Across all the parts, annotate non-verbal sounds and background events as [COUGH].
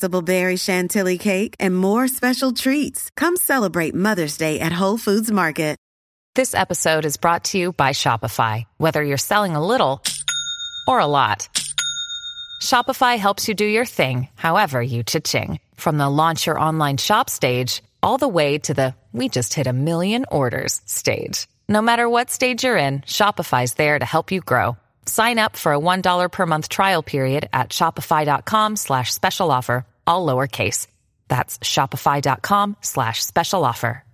berry chantilly cake, and more special treats. Come celebrate Mother's Day at Whole Foods Market. This episode is brought to you by Shopify. Whether you're selling a little or a lot, Shopify helps you do your thing, however you cha-ching. From the launch your online shop stage, all the way to the we just hit a million orders stage. No matter what stage you're in, Shopify's there to help you grow. Sign up for a $1 per month trial period at shopify.com slash special offer, all lowercase. That's shopify.com slash special offer.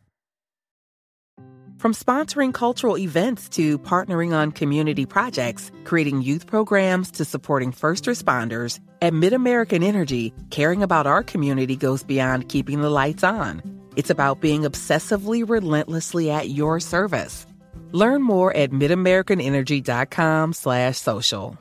From sponsoring cultural events to partnering on community projects, creating youth programs to supporting first responders, at MidAmerican Energy, caring about our community goes beyond keeping the lights on. It's about being obsessively relentlessly at your service. Learn more at midamericanenergy.com slash social.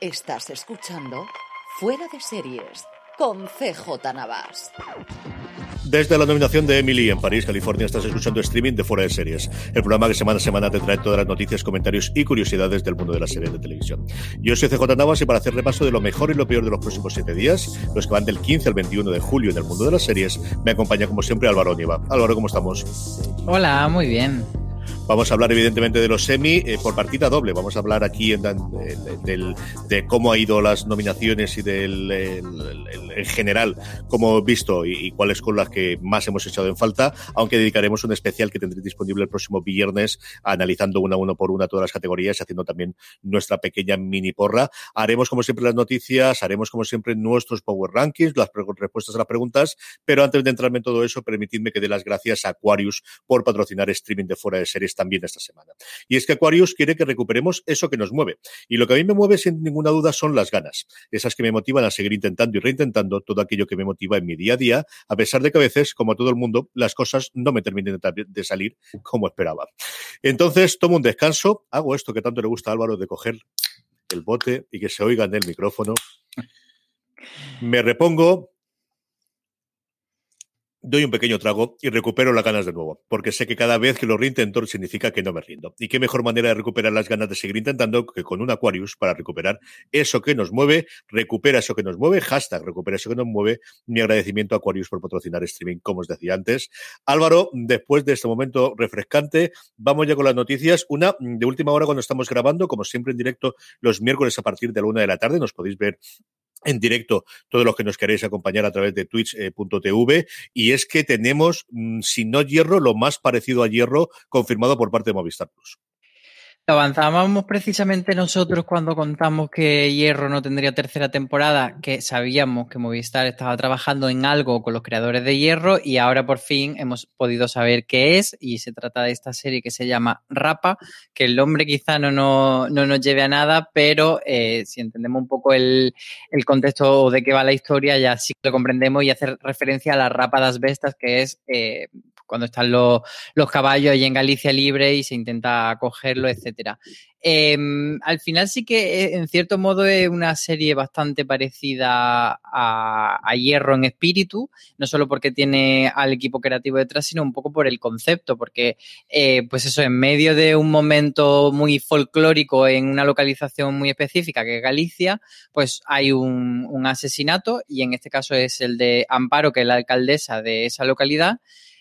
Estás escuchando Fuera de Series con CJ Navas. Desde la nominación de Emily en París, California, estás escuchando streaming de Fuera de Series, el programa que semana a semana te trae todas las noticias, comentarios y curiosidades del mundo de las series de televisión. Yo soy CJ Navas y para hacer repaso de lo mejor y lo peor de los próximos siete días, los que van del 15 al 21 de julio en el mundo de las series, me acompaña como siempre Álvaro Nieva. Álvaro, ¿cómo estamos? Hola, muy bien. Vamos a hablar evidentemente de los semi eh, por partida doble. Vamos a hablar aquí en, del, de cómo ha ido las nominaciones y del en general cómo hemos visto y, cuáles con las que más hemos echado en falta, aunque dedicaremos un especial que tendréis disponible el próximo viernes analizando una a uno por una todas las categorías y haciendo también nuestra pequeña mini porra. Haremos como siempre las noticias, haremos como siempre nuestros Power Rankings, las respuestas a las preguntas, pero antes de entrarme en todo eso, permitidme que dé las gracias a Aquarius por patrocinar streaming de fuera de series también esta semana. Y es que Aquarius quiere que recuperemos eso que nos mueve. Y lo que a mí me mueve sin ninguna duda son las ganas, esas que me motivan a seguir intentando y reintentando todo aquello que me motiva en mi día a día, a pesar de que a veces, como todo el mundo, las cosas no me terminen de salir como esperaba. Entonces tomo un descanso, hago esto que tanto le gusta a Álvaro de coger el bote y que se oiga en el micrófono. Me repongo, doy un pequeño trago y recupero las ganas de nuevo, porque sé que cada vez que lo reintento significa que no me rindo. Y qué mejor manera de recuperar las ganas de seguir intentando que con un Aquarius para recuperar eso que nos mueve, recupera eso que nos mueve, hashtag recupera eso que nos mueve. Mi agradecimiento a Aquarius por patrocinar streaming, como os decía antes. Álvaro, después de este momento refrescante, vamos ya con las noticias. Una de última hora cuando estamos grabando, como siempre en directo, los miércoles a partir de la una de la tarde, nos podéis ver en directo todos los que nos queréis acompañar a través de twitch.tv eh, y es que tenemos, mm, si no hierro, lo más parecido a hierro confirmado por parte de Movistar Plus. Avanzábamos precisamente nosotros cuando contamos que Hierro no tendría tercera temporada, que sabíamos que Movistar estaba trabajando en algo con los creadores de Hierro y ahora por fin hemos podido saber qué es y se trata de esta serie que se llama Rapa, que el nombre quizá no, no, nos lleve a nada, pero eh, si entendemos un poco el, el contexto de qué va la historia ya sí lo comprendemos y hacer referencia a las Rapa das Bestas, que es eh, cuando están los, los caballos ahí en Galicia libre y se intenta cogerlo, etcétera. Em, al final sí que eh, en cierto modo es una serie bastante parecida a, Hierro en espíritu, no solo porque tiene al equipo creativo detrás, sino un poco por el concepto, porque eh, pues eso, en medio de un momento muy folclórico en una localización muy específica que es Galicia, pues hay un asesinato y en este caso es el de Amparo, que es la alcaldesa de esa localidad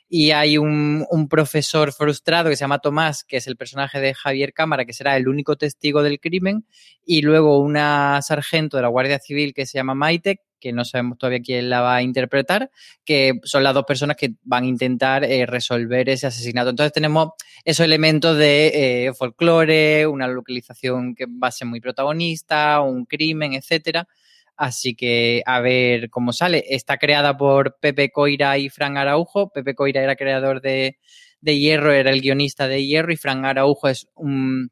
y hay un, un, profesor frustrado que se llama Tomás, que es el personaje de Javier Cámara, que será el único testigo del crimen, y luego una sargento de la Guardia Civil que se llama Maite, que no sabemos todavía quién la va a interpretar, que son las dos personas que van a intentar eh, resolver ese asesinato. Entonces tenemos esos elementos de eh, folclore, una localización que va a ser muy protagonista, un crimen, etcétera. Así que a ver cómo sale. Está creada por Pepe Coira y Fran Araujo. Pepe Coira era creador de, de Hierro, era el guionista de Hierro y Fran Araujo es un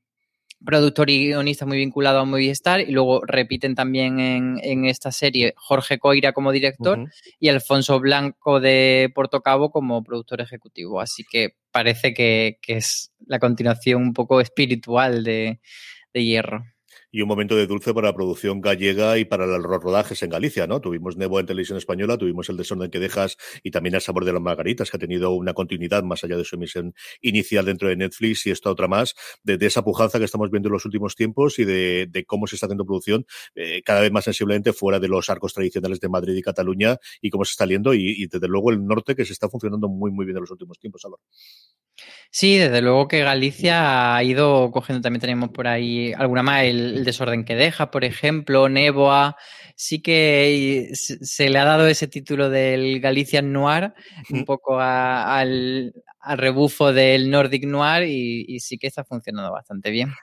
productor y guionista muy vinculado a Movistar y luego repiten también en, en esta serie Jorge Coira como director uh -huh. y Alfonso Blanco de Portocabo como productor ejecutivo. Así que parece que, que es la continuación un poco espiritual de, de Hierro y un momento de dulce para la producción gallega y para los rodajes en Galicia, ¿no? Tuvimos Nebo en televisión española, tuvimos El desorden que dejas y también El sabor de las margaritas, que ha tenido una continuidad más allá de su emisión inicial dentro de Netflix y esta otra más, de, esa pujanza que estamos viendo en los últimos tiempos y de, de cómo se está haciendo producción eh, cada vez más sensiblemente fuera de los arcos tradicionales de Madrid y Cataluña y cómo se está liendo y, y desde luego el norte que se está funcionando muy, muy bien en los últimos tiempos, Álvaro. Sí, desde luego que Galicia ha ido cogiendo, también tenemos por ahí alguna más, el, el desorden que deja, por ejemplo, Neboa, sí que se le ha dado ese título del Galician Noir, un poco a, al, al, rebufo del Nordic Noir y, y sí que está funcionando bastante bien.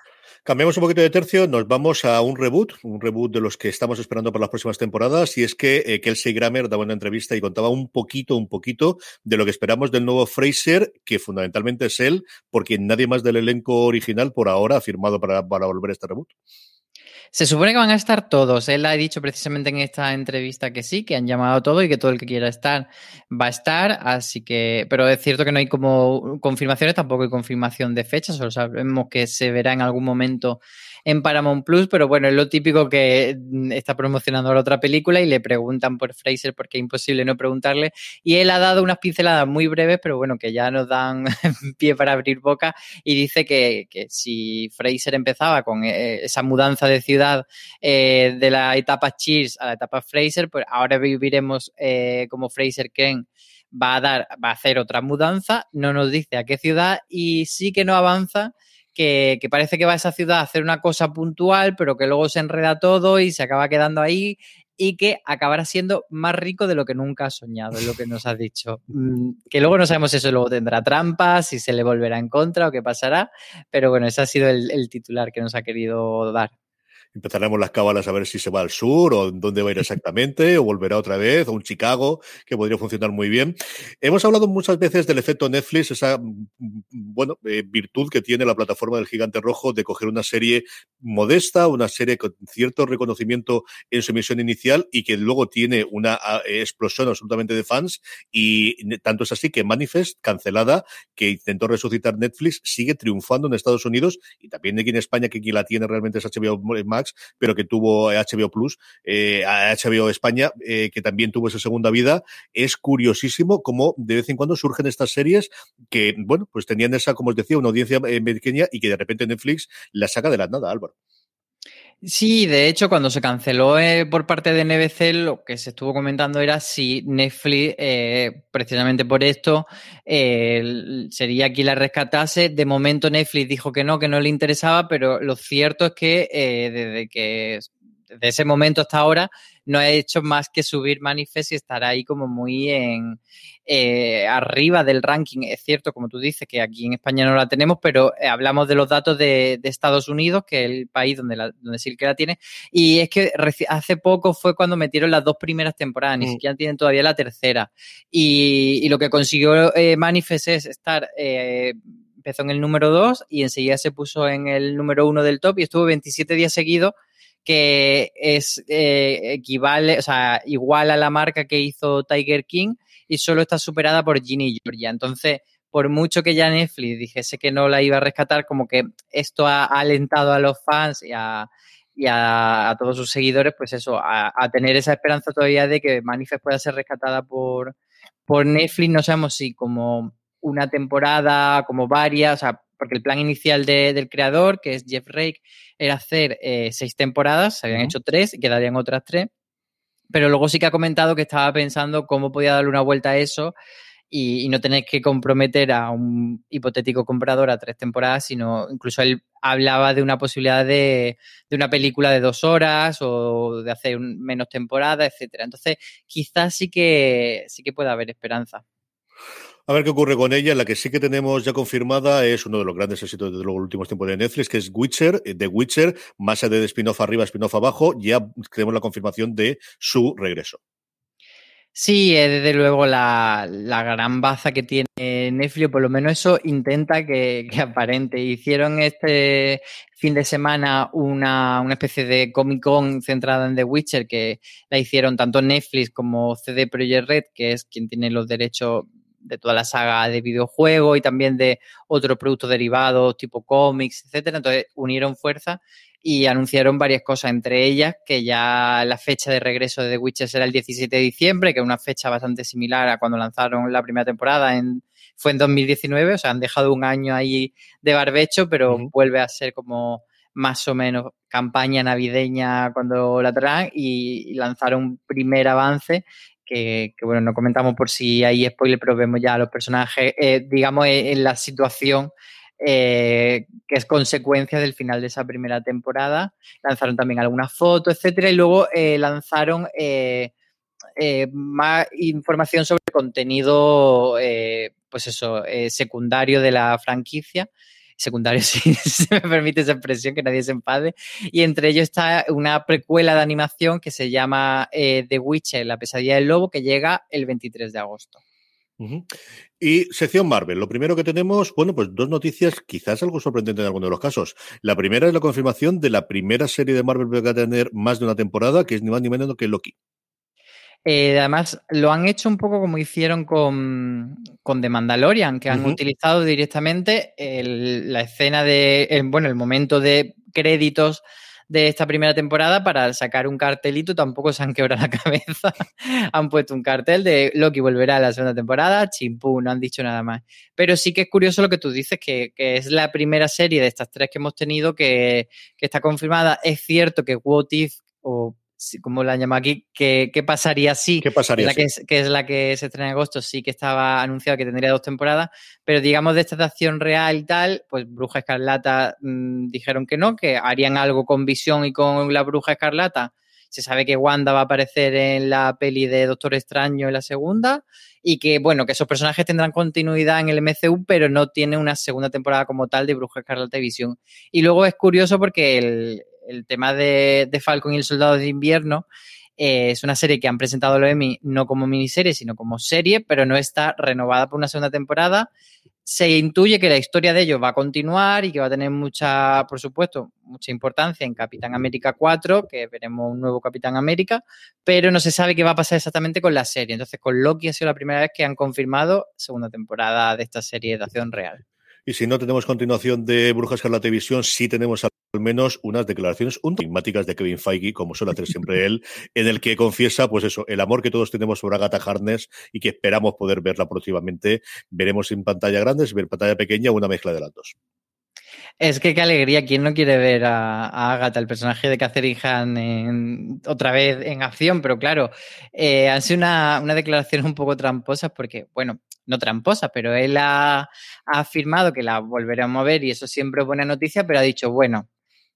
Cambiamos un poquito de tercio, nos vamos a un reboot, un reboot de los que estamos esperando para las próximas temporadas, y es que eh, Kelsey Grammer daba una entrevista y contaba un poquito, un poquito de lo que esperamos del nuevo Fraser, que fundamentalmente es él, porque nadie más del elenco original por ahora ha firmado para, para volver a este reboot. Se supone que van a estar todos. Él ha dicho precisamente en esta entrevista que sí, que han llamado a todo y que todo el que quiera estar va a estar. Así que, pero es cierto que no hay como confirmaciones, tampoco hay confirmación de fechas, solo sabemos que se verá en algún momento en Paramount Plus, pero bueno, es lo típico que está promocionando la otra película y le preguntan por Fraser porque es imposible no preguntarle. Y él ha dado unas pinceladas muy breves, pero bueno, que ya nos dan [LAUGHS] pie para abrir boca y dice que, que si Fraser empezaba con eh, esa mudanza de ciudad eh, de la etapa Cheers a la etapa Fraser, pues ahora viviremos eh, como Fraser Ken va a dar, va a hacer otra mudanza, no nos dice a qué ciudad y sí que no avanza que, que, parece que va a esa ciudad a hacer una cosa puntual, pero que luego se enreda todo y se acaba quedando ahí y que acabará siendo más rico de lo que nunca ha soñado, es lo que nos ha dicho. [LAUGHS] Mm, que luego no sabemos si eso luego tendrá trampas, si se le volverá en contra o qué pasará, pero bueno, ese ha sido el, el titular que nos ha querido dar empezaremos las cábalas a ver si se va al sur o dónde va a ir [LAUGHS] exactamente o volverá otra vez o un Chicago que podría funcionar muy bien. Hemos hablado muchas veces del efecto Netflix, esa bueno, eh, virtud que tiene la plataforma del gigante rojo de coger una serie modesta, una serie con cierto reconocimiento en su emisión inicial y que luego tiene una explosión absolutamente de fans y tanto es así que Manifest, cancelada, que intentó resucitar Netflix, sigue triunfando en Estados Unidos y también aquí en España, que quien la tiene realmente es HBO Max, pero que tuvo HBO Plus, eh, HBO España, eh, que también tuvo esa segunda vida. Es curiosísimo cómo de vez en cuando surgen estas series que, bueno, pues tenían esa, como os decía, una audiencia eh, pequeña y que de repente Netflix la saca de la nada, Álvaro. Sí, de hecho, cuando se canceló eh, por parte de NBC, lo que se estuvo comentando era si Netflix, eh, precisamente por esto, eh, sería aquí la rescatase. De momento Netflix dijo que no, que no le interesaba, pero lo cierto es que eh, desde que desde ese momento hasta ahora no ha hecho más que subir Manifest y estar ahí como muy en eh, arriba del ranking. Es cierto, como tú dices, que aquí en España no la tenemos, pero eh, hablamos de los datos de, de, Estados Unidos, que es el país donde, la, donde sí que la tiene. Y es que hace poco fue cuando metieron las dos primeras temporadas, mm. ni siquiera tienen todavía la tercera. Y, y lo que consiguió eh, Manifest es estar eh, empezó en el número 2 y enseguida se puso en el número 1 del top y estuvo 27 días seguidos que es eh, equivale, o sea, igual a la marca que hizo Tiger King y solo está superada por Ginny Georgia. Entonces, por mucho que ya Netflix dijese que no la iba a rescatar, como que esto ha, alentado a los fans y a, y a, a, todos sus seguidores, pues eso, a, a, tener esa esperanza todavía de que Manifest pueda ser rescatada por, por Netflix. No sabemos si como una temporada, como varias, o sea, porque el plan inicial de, del creador, que es Jeff Rake, era hacer eh, seis temporadas, se habían uh -huh. hecho tres, quedarían otras tres, pero luego sí que ha comentado que estaba pensando cómo podía darle una vuelta a eso y, no tener que comprometer a un hipotético comprador a tres temporadas, sino incluso él hablaba de una posibilidad de, de una película de dos horas o de hacer menos temporadas, etcétera. Entonces, quizás sí que sí que pueda haber esperanza. A ver qué ocurre con ella. La que sí que tenemos ya confirmada es uno de los grandes éxitos de los últimos tiempos de Netflix, que es Witcher, The Witcher, más allá de spin-off arriba, spin-off abajo. Ya tenemos la confirmación de su regreso. Sí, es desde luego la, gran baza que tiene Netflix, por lo menos eso intenta que, aparente. Hicieron este fin de semana una, una, especie de Comic Con centrada en The Witcher, que la hicieron tanto Netflix como CD Projekt Red, que es quien tiene los derechos de toda la saga de videojuegos y también de otros productos derivados tipo cómics, etcétera. Entonces unieron fuerza y anunciaron varias cosas, entre ellas que ya la fecha de regreso de The Witcher será el 17 de diciembre, que es una fecha bastante similar a cuando lanzaron la primera temporada, en, fue en 2019, o sea, han dejado un año ahí de barbecho, pero vuelve a ser como más o menos campaña navideña cuando la traen y lanzaron un primer avance que, bueno, no comentamos por si hay spoiler, pero vemos ya a los personajes, eh, digamos, eh, en la situación eh, que es consecuencia del final de esa primera temporada. Lanzaron también algunas fotos, etcétera, y luego lanzaron más información sobre contenido, pues eso, secundario de la franquicia secundarios, [LAUGHS] si se me permite esa expresión, que nadie se enfade. Y entre ellos está una precuela de animación que se llama eh, The Witcher, la pesadilla del lobo, que llega el 23 de agosto. Y sección Marvel. Lo primero que tenemos, bueno, pues dos noticias, quizás algo sorprendente en alguno de los casos. La primera es la confirmación de la primera serie de Marvel que va a tener más de una temporada, que es ni más ni menos que Loki. Eh, además, lo han hecho un poco como hicieron con, con The Mandalorian, que han utilizado directamente la escena de, bueno, el momento de créditos de esta primera temporada para sacar un cartelito, tampoco se han quebrado la [LAUGHS] cabeza. han puesto un cartel de Loki volverá a la segunda temporada, chimpú, no han dicho nada más. Pero sí que es curioso lo que tú dices, que, es la primera serie de estas tres que hemos tenido que, que está confirmada. Es cierto que What If, o como la llama aquí, ¿qué, pasaría si? ¿Qué pasaría la que, es, que es la que se estrena en agosto, sí que estaba anunciado que tendría dos temporadas, pero digamos de esta acción real y tal, pues Bruja Escarlata mm, dijeron que no, que harían algo con Visión y con la Bruja Escarlata. Se sabe que Wanda va a aparecer en la peli de Doctor Extraño en la segunda y que, bueno, que esos personajes tendrán continuidad en el MCU, pero no tiene una segunda temporada como tal de Bruja Escarlata y Visión. Y luego es curioso porque el, el tema de, Falcon y el Soldado de Invierno eh, es una serie que han presentado los Emmy no como miniserie, sino como serie, pero no está renovada por una segunda temporada. Se intuye que la historia de ellos va a continuar y que va a tener mucha, por supuesto, mucha importancia en Capitán América 4, que veremos un nuevo Capitán América, pero no se sabe qué va a pasar exactamente con la serie. Entonces, con Loki ha sido la primera vez que han confirmado segunda temporada de esta serie de acción real. Y si no tenemos continuación de Brujas la televisión, sí tenemos al menos unas declaraciones enigmáticas de Kevin Feige, como suele hacer siempre él, en el que confiesa, pues eso, el amor que todos tenemos por Agatha Harness y que esperamos poder verla próximamente. Veremos en pantalla grande, si en pantalla pequeña, una mezcla de las dos. Es que qué alegría, ¿quién no quiere ver a, Agatha, el personaje de Catherine Hahn, otra vez en acción? Pero claro, eh, una, una declaración un poco tramposa porque, bueno, no tramposa, pero él ha, ha, afirmado que la volverá a mover y eso siempre es buena noticia, pero ha dicho, bueno,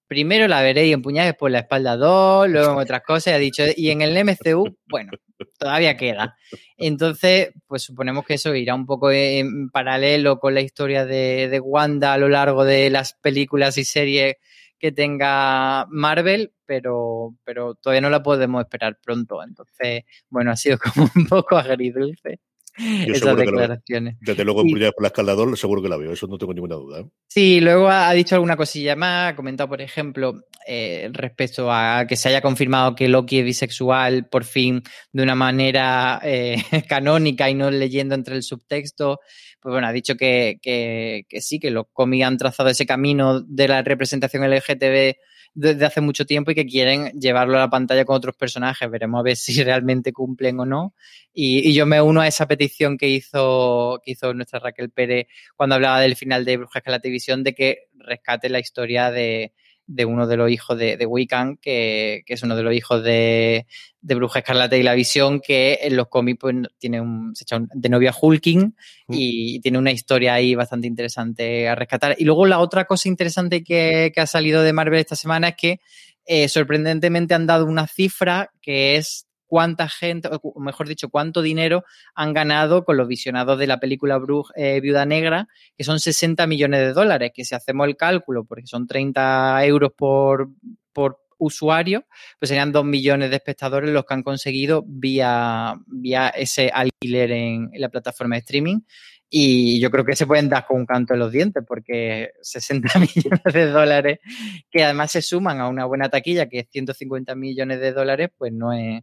primero la veréis empuñada por la espalda 2, luego en otras cosas, y ha dicho, y en el MCU, bueno, todavía queda. Entonces, pues suponemos que eso irá un poco en paralelo con la historia de, de Wanda a lo largo de las películas y series que tenga Marvel, pero, pero todavía no la podemos esperar pronto. Entonces, bueno, ha sido como un poco agridulce. [LAUGHS] esas declaraciones. Desde luego, por la escalador, seguro que la veo, eso no tengo ninguna duda. ¿eh? Sí, luego ha dicho alguna cosilla más, ha comentado, por ejemplo, eh, respecto a que se haya confirmado que Loki es bisexual por fin de una manera eh, [LAUGHS] canónica y no leyendo entre el subtexto. Pues bueno, ha dicho que, que, que sí, que los cómics han trazado ese camino de la representación LGTB desde hace mucho tiempo y que quieren llevarlo a la pantalla con otros personajes. Veremos a ver [LAUGHS] si realmente cumplen o no. Y, yo me uno a esa petición que hizo, que hizo nuestra Raquel Pérez cuando hablaba del final de Brujas que la televisión, de que rescate la historia de, de uno de los hijos de, de Wiccan, que, que, es uno de los hijos de, de Bruja Escarlata y la Visión, que en los cómics pues, tiene un, se echa un, de novia Hulking y tiene una historia ahí bastante interesante a rescatar. Y luego la otra cosa interesante que, que ha salido de Marvel esta semana es que eh, sorprendentemente han dado una cifra que es cuánta gente, o mejor dicho, cuánto dinero han ganado con los visionados de la película Bruj, eh, Viuda Negra, que son 60 millones de dólares, que si hacemos el cálculo, porque son 30 euros por, por usuario, pues serían 2 millones de espectadores los que han conseguido vía, vía ese alquiler en, en la plataforma de streaming. Y yo creo que se pueden dar con un canto en los dientes, porque 60 [LAUGHS] millones de dólares, que además se suman a una buena taquilla, que es 150 millones de dólares, pues no es,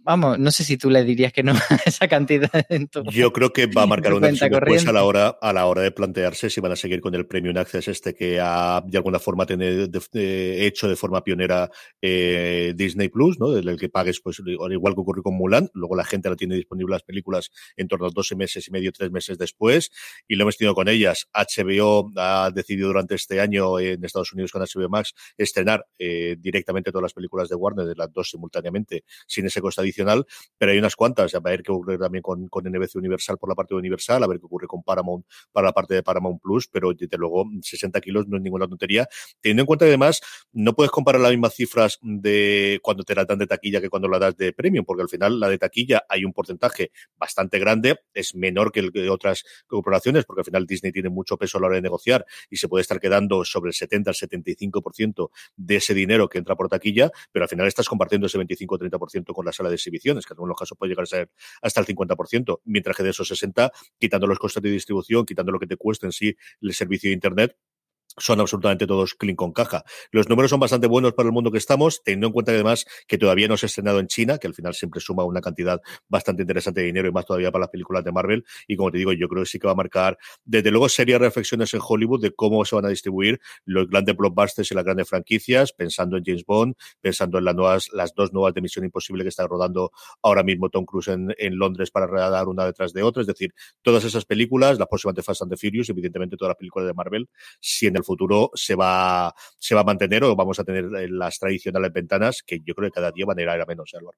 vamos, no sé si tú le dirías que no [LAUGHS] esa cantidad. En tu, Yo creo que va a marcar una después a la hora a la hora de plantearse si van a seguir con el Premium Access este que ha de alguna forma tiene de, de, hecho de forma pionera eh, Disney Plus, ¿no? El que pagues pues igual que ocurrió con Mulan, luego la gente la tiene disponible las películas en torno a 12 meses y medio, tres meses después y lo hemos tenido con ellas. HBO ha decidido durante este año en Estados Unidos con HBO Max estrenar eh, directamente todas las películas de Warner de las dos simultáneamente sin ese coste adicional, pero hay unas cuantas, a ver qué ocurre también con, con NBC Universal por la parte de Universal, a ver qué ocurre con Paramount para la parte de Paramount Plus, pero desde luego 60 kilos no es ninguna tontería, teniendo en cuenta que además no puedes comparar las mismas cifras de cuando te la dan de taquilla que cuando la das de premium, porque al final la de taquilla hay un porcentaje bastante grande, es menor que el de otras corporaciones, porque al final Disney tiene mucho peso a la hora de negociar y se puede estar quedando sobre el 70 al 75% de ese dinero que entra por taquilla, pero al final estás compartiendo ese 25 o 30% con la sala de exhibiciones, que en algunos casos puede llegar a ser hasta el 50%, mientras que de esos 60, quitando los costes de distribución, quitando lo que te cuesta en sí el servicio de Internet, son absolutamente todos clean con caja. Los números son bastante buenos para el mundo que estamos, teniendo en cuenta además que todavía no se ha estrenado en China, que al final siempre suma una cantidad bastante interesante de dinero y más todavía para las películas de Marvel. Y como te digo, yo creo que sí que va a marcar, desde luego, serias reflexiones en Hollywood de cómo se van a distribuir los grandes blockbusters y las grandes franquicias, pensando en James Bond, pensando en las nuevas, las dos nuevas de Misión Imposible que está rodando ahora mismo Tom Cruise en, Londres para redar una detrás de otra. Es decir, todas esas películas, las próximas de Fast and the Furious, evidentemente todas las películas de Marvel, futuro se va, se va a mantener o vamos a tener las tradicionales ventanas que yo creo que cada día van a ir a menos, Álvaro.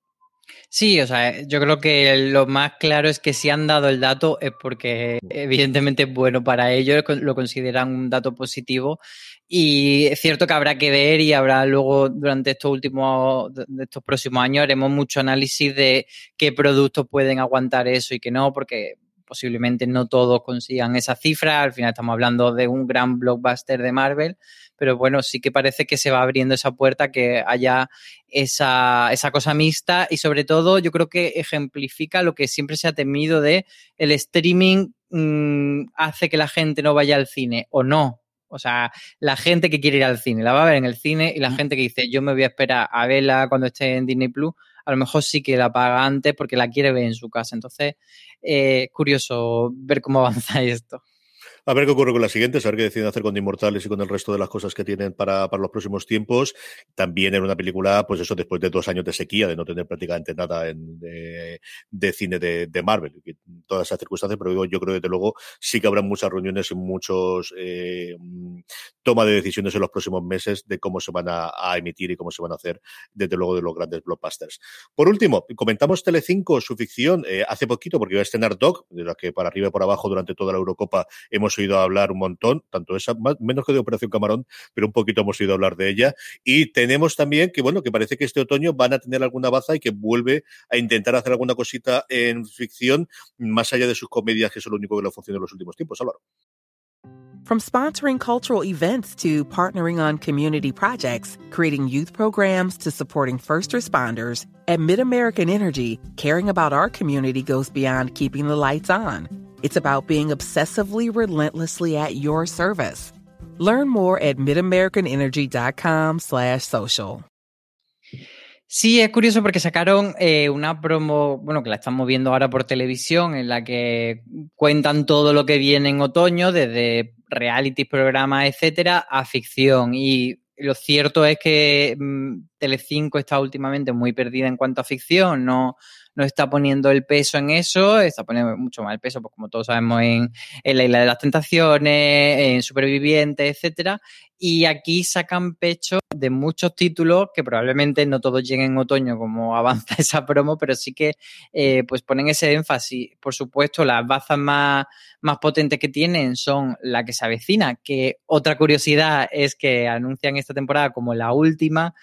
Sí, o sea, yo creo que lo más claro es que si han dado el dato es porque evidentemente es bueno para ellos, lo consideran un dato positivo y es cierto que habrá que ver y habrá luego durante estos últimos, estos próximos años haremos mucho análisis de qué productos pueden aguantar eso y qué no, porque posiblemente no todos consigan esa cifra. Al final estamos hablando de un gran blockbuster de Marvel, pero bueno, sí que parece que se va abriendo esa puerta, que haya esa, esa cosa mixta y sobre todo yo creo que ejemplifica lo que siempre se ha temido de el streaming mmm, hace que la gente no vaya al cine o no. O sea, la gente que quiere ir al cine la va a ver en el cine y la gente que dice yo me voy a esperar a verla cuando esté en Disney Plus, a lo mejor sí que la paga antes porque la quiere ver en su casa. Entonces, eh, curioso ver cómo [LAUGHS] avanza esto. A ver qué ocurre con las siguientes, a ver qué deciden hacer con Inmortales y con el resto de las cosas que tienen para, para los próximos tiempos. También en una película, pues eso, después de dos años de sequía, de no tener prácticamente nada en, de, de, cine de, de Marvel, todas esas circunstancias, pero yo creo que desde luego sí que habrá muchas reuniones y muchos eh, toma de decisiones en los próximos meses de cómo se van a, a, emitir y cómo se van a hacer, desde luego, de los grandes blockbusters. Por último, comentamos Telecinco, su ficción, eh, hace poquito, porque iba a estrenar Doc, de la que para arriba y por abajo durante toda la Eurocopa hemos oído hablar un montón, tanto esa, más, menos que de Operación Camarón, pero un poquito hemos oído hablar de ella. Y tenemos también que, bueno, que parece que este otoño van a tener alguna baza y que vuelve a intentar hacer alguna cosita en ficción, más allá de sus comedias, que es lo único que le funciona en los últimos tiempos. Álvaro. From sponsoring cultural events to partnering on community projects, creating youth programs to supporting first responders, at MidAmerican Energy, caring about our community goes beyond keeping the lights on. It's about being obsessively relentlessly at your service. Learn more at midamericanenergy.com slash social. Sí, es curioso porque sacaron eh, una promo, bueno, que la estamos viendo ahora por televisión, en la que cuentan todo lo que viene en otoño, desde reality, programas, etcétera, a ficción. Y lo cierto es que mmm, Telecinco está últimamente muy perdida en cuanto a ficción, no, no está poniendo el peso en eso, está poniendo mucho más el peso, pues como todos sabemos, en, en la Isla de las Tentaciones, en Supervivientes, etcétera. Y aquí sacan pecho de muchos títulos que probablemente no todos lleguen en otoño como [LAUGHS] avanza esa promo, pero sí que eh, pues ponen ese énfasis. Por supuesto, las bazas más, más potentes que tienen son la que se avecina, que otra curiosidad es que anuncian esta temporada como la última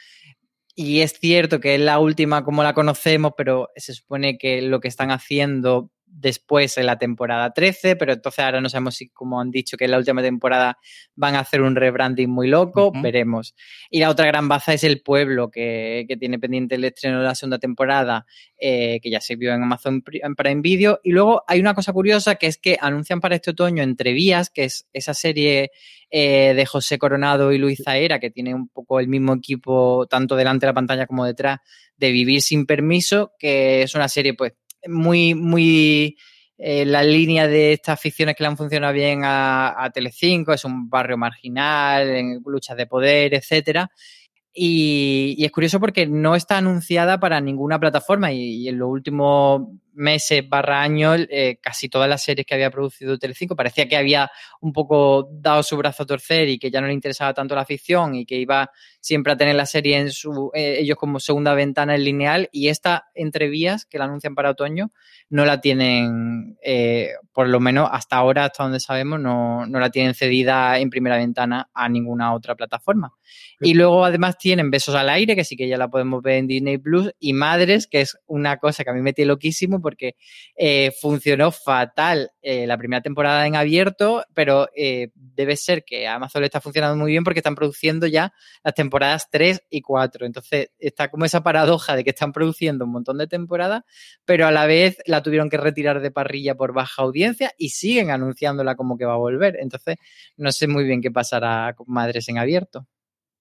y es cierto que es la última como la conocemos, pero se supone que lo que están haciendo después en la temporada 13, pero entonces ahora no sabemos si, como han dicho, que en la última temporada van a hacer un rebranding muy loco, veremos. Y la otra gran baza es El Pueblo, que, que tiene pendiente el estreno de la segunda temporada, eh, que ya se vio en Amazon Prime Video. Y luego hay una cosa curiosa, que es que anuncian para este otoño Entrevías, que es esa serie eh, de José Coronado y Luis Zaera, que tiene un poco el mismo equipo, tanto delante de la pantalla como detrás, de Vivir sin Permiso, que es una serie, pues, muy, muy eh, la línea de estas ficciones que le han funcionado bien a, a Telecinco, es un barrio marginal, en luchas de poder, etcétera. Y, y, es curioso porque no está anunciada para ninguna plataforma y, en los últimos meses barra años, eh, casi todas las series que había producido Telecinco parecía que había un poco dado su brazo a torcer y que ya no le interesaba tanto la ficción y que iba siempre a tener la serie en su eh, ellos como segunda ventana en lineal y esta entrevías que la anuncian para otoño no la tienen eh, por lo menos hasta ahora hasta donde sabemos no, no, la tienen cedida en primera ventana a ninguna otra plataforma. Y luego además tienen Besos al aire que sí que ya la podemos ver en Disney Plus y Madres que es una cosa que a mí me tiene loquísimo porque eh, funcionó fatal eh, la primera temporada en abierto, pero eh, debe ser que Amazon le está funcionando muy bien porque están produciendo ya las temporadas 3 y 4. Entonces está como esa paradoja de que están produciendo un montón de temporadas, pero a la vez la tuvieron que retirar de parrilla por baja audiencia y siguen anunciándola como que va a volver. Entonces no sé muy bien qué pasará con Madres en abierto.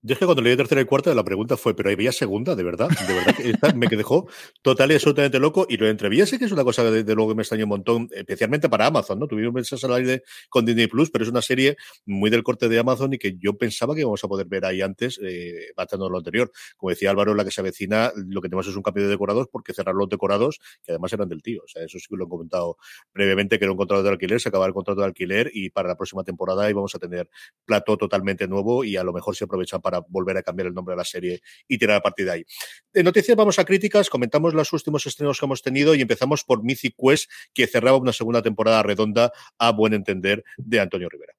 Yo es que cuando leí tercera y cuarta, la pregunta fue, ¿pero había segunda, de verdad? De verdad, esta me dejó total y absolutamente loco. Y lo de entrevías sí que es una cosa de, de luego que me extrañó un montón, especialmente para Amazon, ¿no? Tuvimos al aire con Disney Plus, pero es una serie muy del corte de Amazon y que yo pensaba que íbamos a poder ver ahí antes, eh, lo anterior. Como decía Álvaro, la que se avecina, lo que tenemos es un cambio de decorados porque cerrar los decorados, que además eran del tío. O sea, eso sí que lo he comentado previamente, que era un contrato de alquiler, se acaba el contrato de alquiler y para la próxima temporada íbamos a tener plato totalmente nuevo y a lo mejor se aprovecha para volver a cambiar el nombre de la serie y tirar a partir de ahí. De noticias vamos a críticas, comentamos los últimos estrenos que hemos tenido y empezamos por Mythic Quest, que cerraba una segunda temporada redonda a buen entender de Antonio Rivera.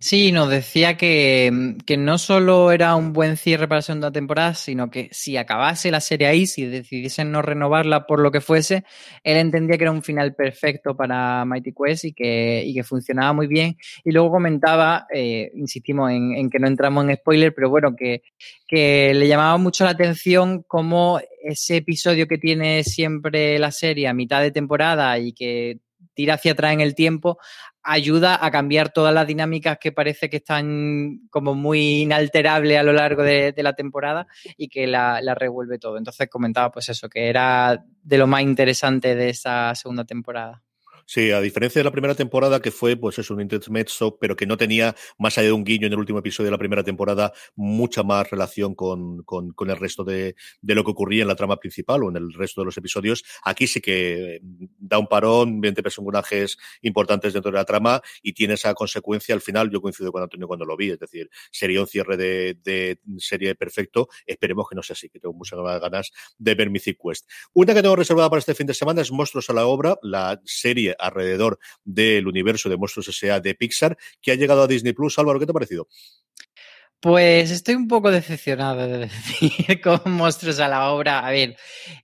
Sí, nos decía que, que, no solo era un buen cierre para la segunda temporada, sino que si acabase la serie ahí, si decidiesen no renovarla por lo que fuese, él entendía que era un final perfecto para Mighty Quest y que, y que funcionaba muy bien. Y luego comentaba, eh, insistimos en, en, que no entramos en spoiler, pero bueno, que, que le llamaba mucho la atención cómo ese episodio que tiene siempre la serie a mitad de temporada y que tira hacia atrás en el tiempo, ayuda a cambiar todas las dinámicas que parece que están como muy inalterables a lo largo de, la temporada y que la, la, revuelve todo. Entonces comentaba pues eso, que era de lo más interesante de esa segunda temporada. Sí, a diferencia de la primera temporada, que fue, pues es un intermezzo, pero que no tenía, más allá de un guiño en el último episodio de la primera temporada, mucha más relación con, con, con el resto de, de, lo que ocurría en la trama principal o en el resto de los episodios. Aquí sí que da un parón, 20 personajes importantes dentro de la trama y tiene esa consecuencia al final. Yo coincido con Antonio cuando lo vi, es decir, sería un cierre de, de serie perfecto. Esperemos que no sea así, que tengo muchas ganas de ver Mythic Quest. Una que tengo reservada para este fin de semana es Monstruos a la Obra, la serie alrededor del universo de Monstruos S.A. de Pixar, que ha llegado a Disney Plus. Álvaro, ¿qué te ha parecido? Pues estoy un poco decepcionado de [LAUGHS] decir con Monstruos a la Obra. A ver,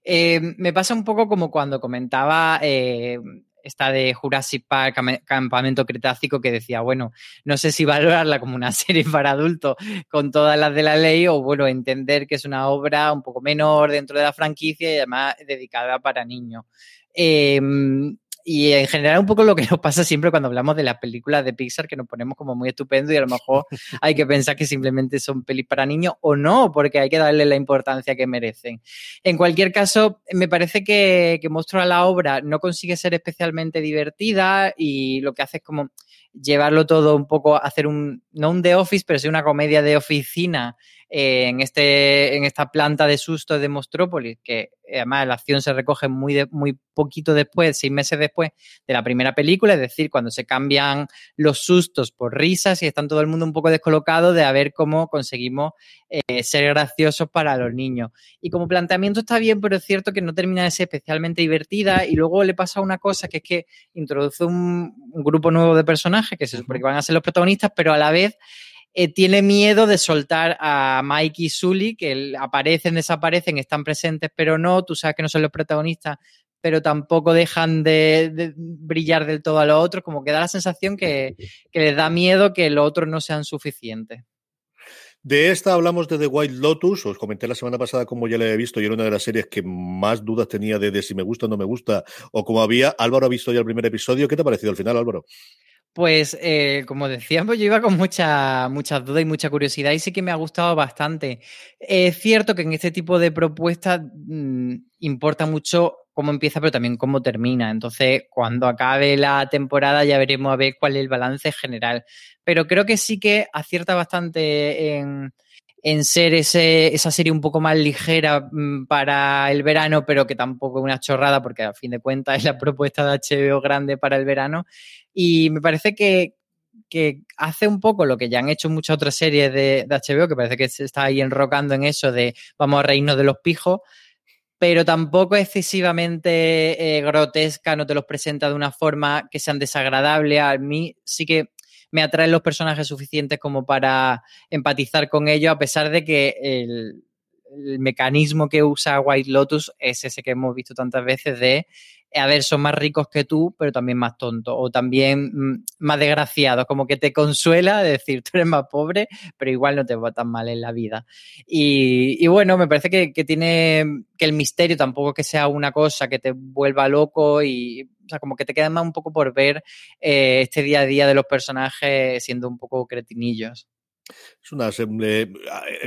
eh, me pasa un poco como cuando comentaba... Eh, esta de Jurassic Park, Campamento Cretácico, que decía, bueno, no sé si valorarla como una [LAUGHS] serie para adultos con todas las de la ley o, bueno, entender que es una obra un poco menor dentro de la franquicia y además dedicada para niños. Eh, y en general un poco lo que nos pasa siempre cuando hablamos de las películas de Pixar, que nos ponemos como muy estupendo y a lo mejor hay que pensar que simplemente son pelis para niños o no, porque hay que darle la importancia que merecen. En cualquier caso, me parece que, que Monstruo a la obra no consigue ser especialmente divertida y lo que hace es como llevarlo todo un poco, hacer un, no un The Office, pero sí una comedia de oficina eh, en, este, en esta planta de susto de Mostrópolis, que eh, además la acción se recoge muy, muy poquito después, seis meses después de la primera película, es decir, cuando se cambian los sustos por risas y están todo el mundo un poco descolocado de a ver cómo conseguimos eh, ser graciosos para los niños. Y como planteamiento está bien, pero es cierto que no termina de ser especialmente divertida y luego le pasa una cosa que es que introduce un, un grupo nuevo de personajes que se supone que van a ser los protagonistas, pero a la vez eh, tiene miedo de soltar a Mike y Sully, que aparecen, desaparecen, están presentes, pero no, tú sabes que no son los protagonistas, pero tampoco dejan de, brillar del todo a los otros, como que da la sensación que, les da miedo que los otros no sean suficientes. De esta hablamos de The White Lotus, os comenté la semana pasada como ya la he visto y era una de las series que más dudas tenía de, de si me gusta o no me gusta, o como había, Álvaro ha visto ya el primer episodio, ¿qué te ha parecido al final Álvaro? Pues, eh, como decíamos, yo iba con muchas muchas dudas y mucha curiosidad y sí que me ha gustado bastante. Es cierto que en este tipo de propuestas mmm, importa mucho cómo empieza, pero también cómo termina. Entonces, cuando acabe la temporada ya veremos a ver cuál es el balance general. Pero creo que sí que acierta bastante en, en ser ese, esa serie un poco más ligera mm, para el verano, pero que tampoco es una chorrada, porque a fin de cuentas [LAUGHS] es la propuesta de HBO grande para el verano. Y me parece que, que hace un poco lo que ya han hecho muchas otras series de, de, HBO, que parece que se está ahí enrocando en eso de vamos a reírnos de los pijos, pero tampoco excesivamente eh, grotesca, no te los presenta de una forma que sean desagradable. A mí sí que me atraen los personajes suficientes como para empatizar con ellos, a pesar de que el, el mecanismo que usa White Lotus es ese que hemos visto tantas veces de a ver, son más ricos que tú, pero también más tontos, o también mm, más desgraciados, como que te consuela de [LAUGHS] decir, tú eres más pobre, pero igual no te va tan mal en la vida. Y, bueno, me parece que, que, tiene, que el misterio tampoco que sea una cosa que te vuelva loco y, o sea, como que te queda más un poco por ver eh, este día a día de los personajes siendo un poco cretinillos. Es una eh,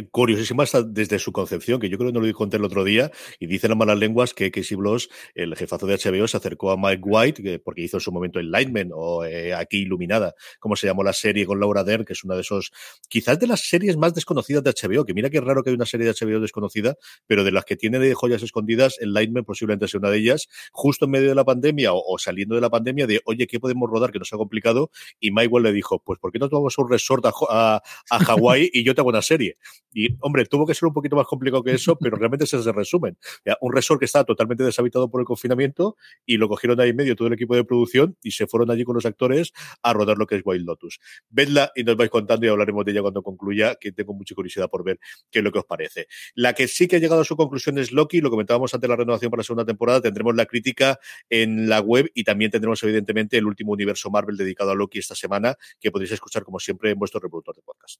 curiosísima hasta desde su concepción, que yo creo que no lo conté el otro día, y dicen las malas lenguas que Casey Bloss, el jefazo de HBO, se acercó a Mike White, que, porque hizo en su momento Enlightenment, o eh, Aquí Iluminada, como se llamó la serie con Laura Dern, que es una de esos, quizás de las series más desconocidas de HBO, que mira que es raro que hay una serie de HBO desconocida, pero de las que tiene de joyas escondidas, Enlightenment posiblemente sea una de ellas, justo en medio de la pandemia o, saliendo de la pandemia, de oye, ¿qué podemos rodar que nos ha complicado? Y Mike White le dijo, pues ¿por qué no tomamos un resort a, a, a Hawái? y yo te hago una serie. Y, hombre, tuvo que ser un poquito más complicado que eso, pero realmente se se resumen. Un resort que estaba totalmente deshabitado por el confinamiento y lo cogieron ahí en medio todo el equipo de producción y se fueron allí con los actores a rodar lo que es Wild Lotus. Vedla y nos vais contando y hablaremos de ella cuando concluya, que tengo mucha curiosidad por ver qué es lo que os parece. La que sí que ha llegado a su conclusión es Loki, lo comentábamos antes de la renovación para la segunda temporada, tendremos la crítica en la web y también tendremos evidentemente el último universo Marvel dedicado a Loki esta semana, que podéis escuchar como siempre en vuestro reproductor de podcast.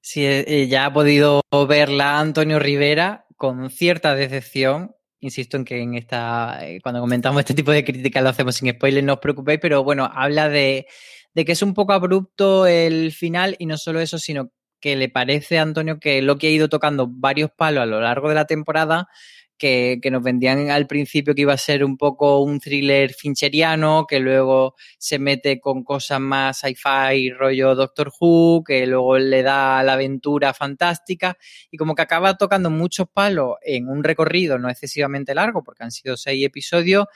Sí, eh, ya ha podido verla Antonio Rivera con cierta decepción. Insisto en que en esta, eh, cuando comentamos este tipo de críticas lo hacemos sin spoiler, no os preocupéis, pero bueno, habla de, de que es un poco abrupto el final y no solo eso, sino que le parece a Antonio que lo que ha ido tocando varios palos a lo largo de la temporada que, que, nos vendían al principio que iba a ser un poco un thriller fincheriano, que luego se mete con cosas más sci-fi, rollo Doctor Who, que luego le da la aventura fantástica, y como que acaba tocando muchos palos en un recorrido no excesivamente largo, porque han sido seis episodios,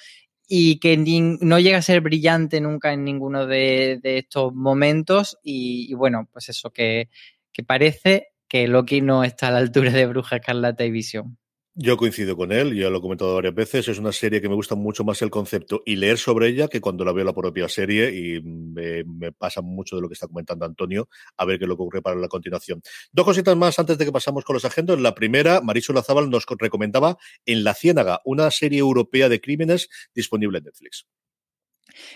y que no llega a ser brillante nunca en ninguno de, de estos momentos, y, y, bueno, pues eso que, que parece que Loki no está a la altura de Bruja Escarlata y Visión. Yo coincido con él, ya lo he comentado varias veces, es una serie que me gusta mucho más el concepto y leer sobre ella que cuando la veo la propia serie y me, pasa mucho de lo que está comentando Antonio, a ver qué lo que ocurre para la continuación. Dos cositas más antes de que pasamos con los agentes. La primera, Marisol Lazábal nos recomendaba En la Ciénaga, una serie europea de crímenes disponible en Netflix.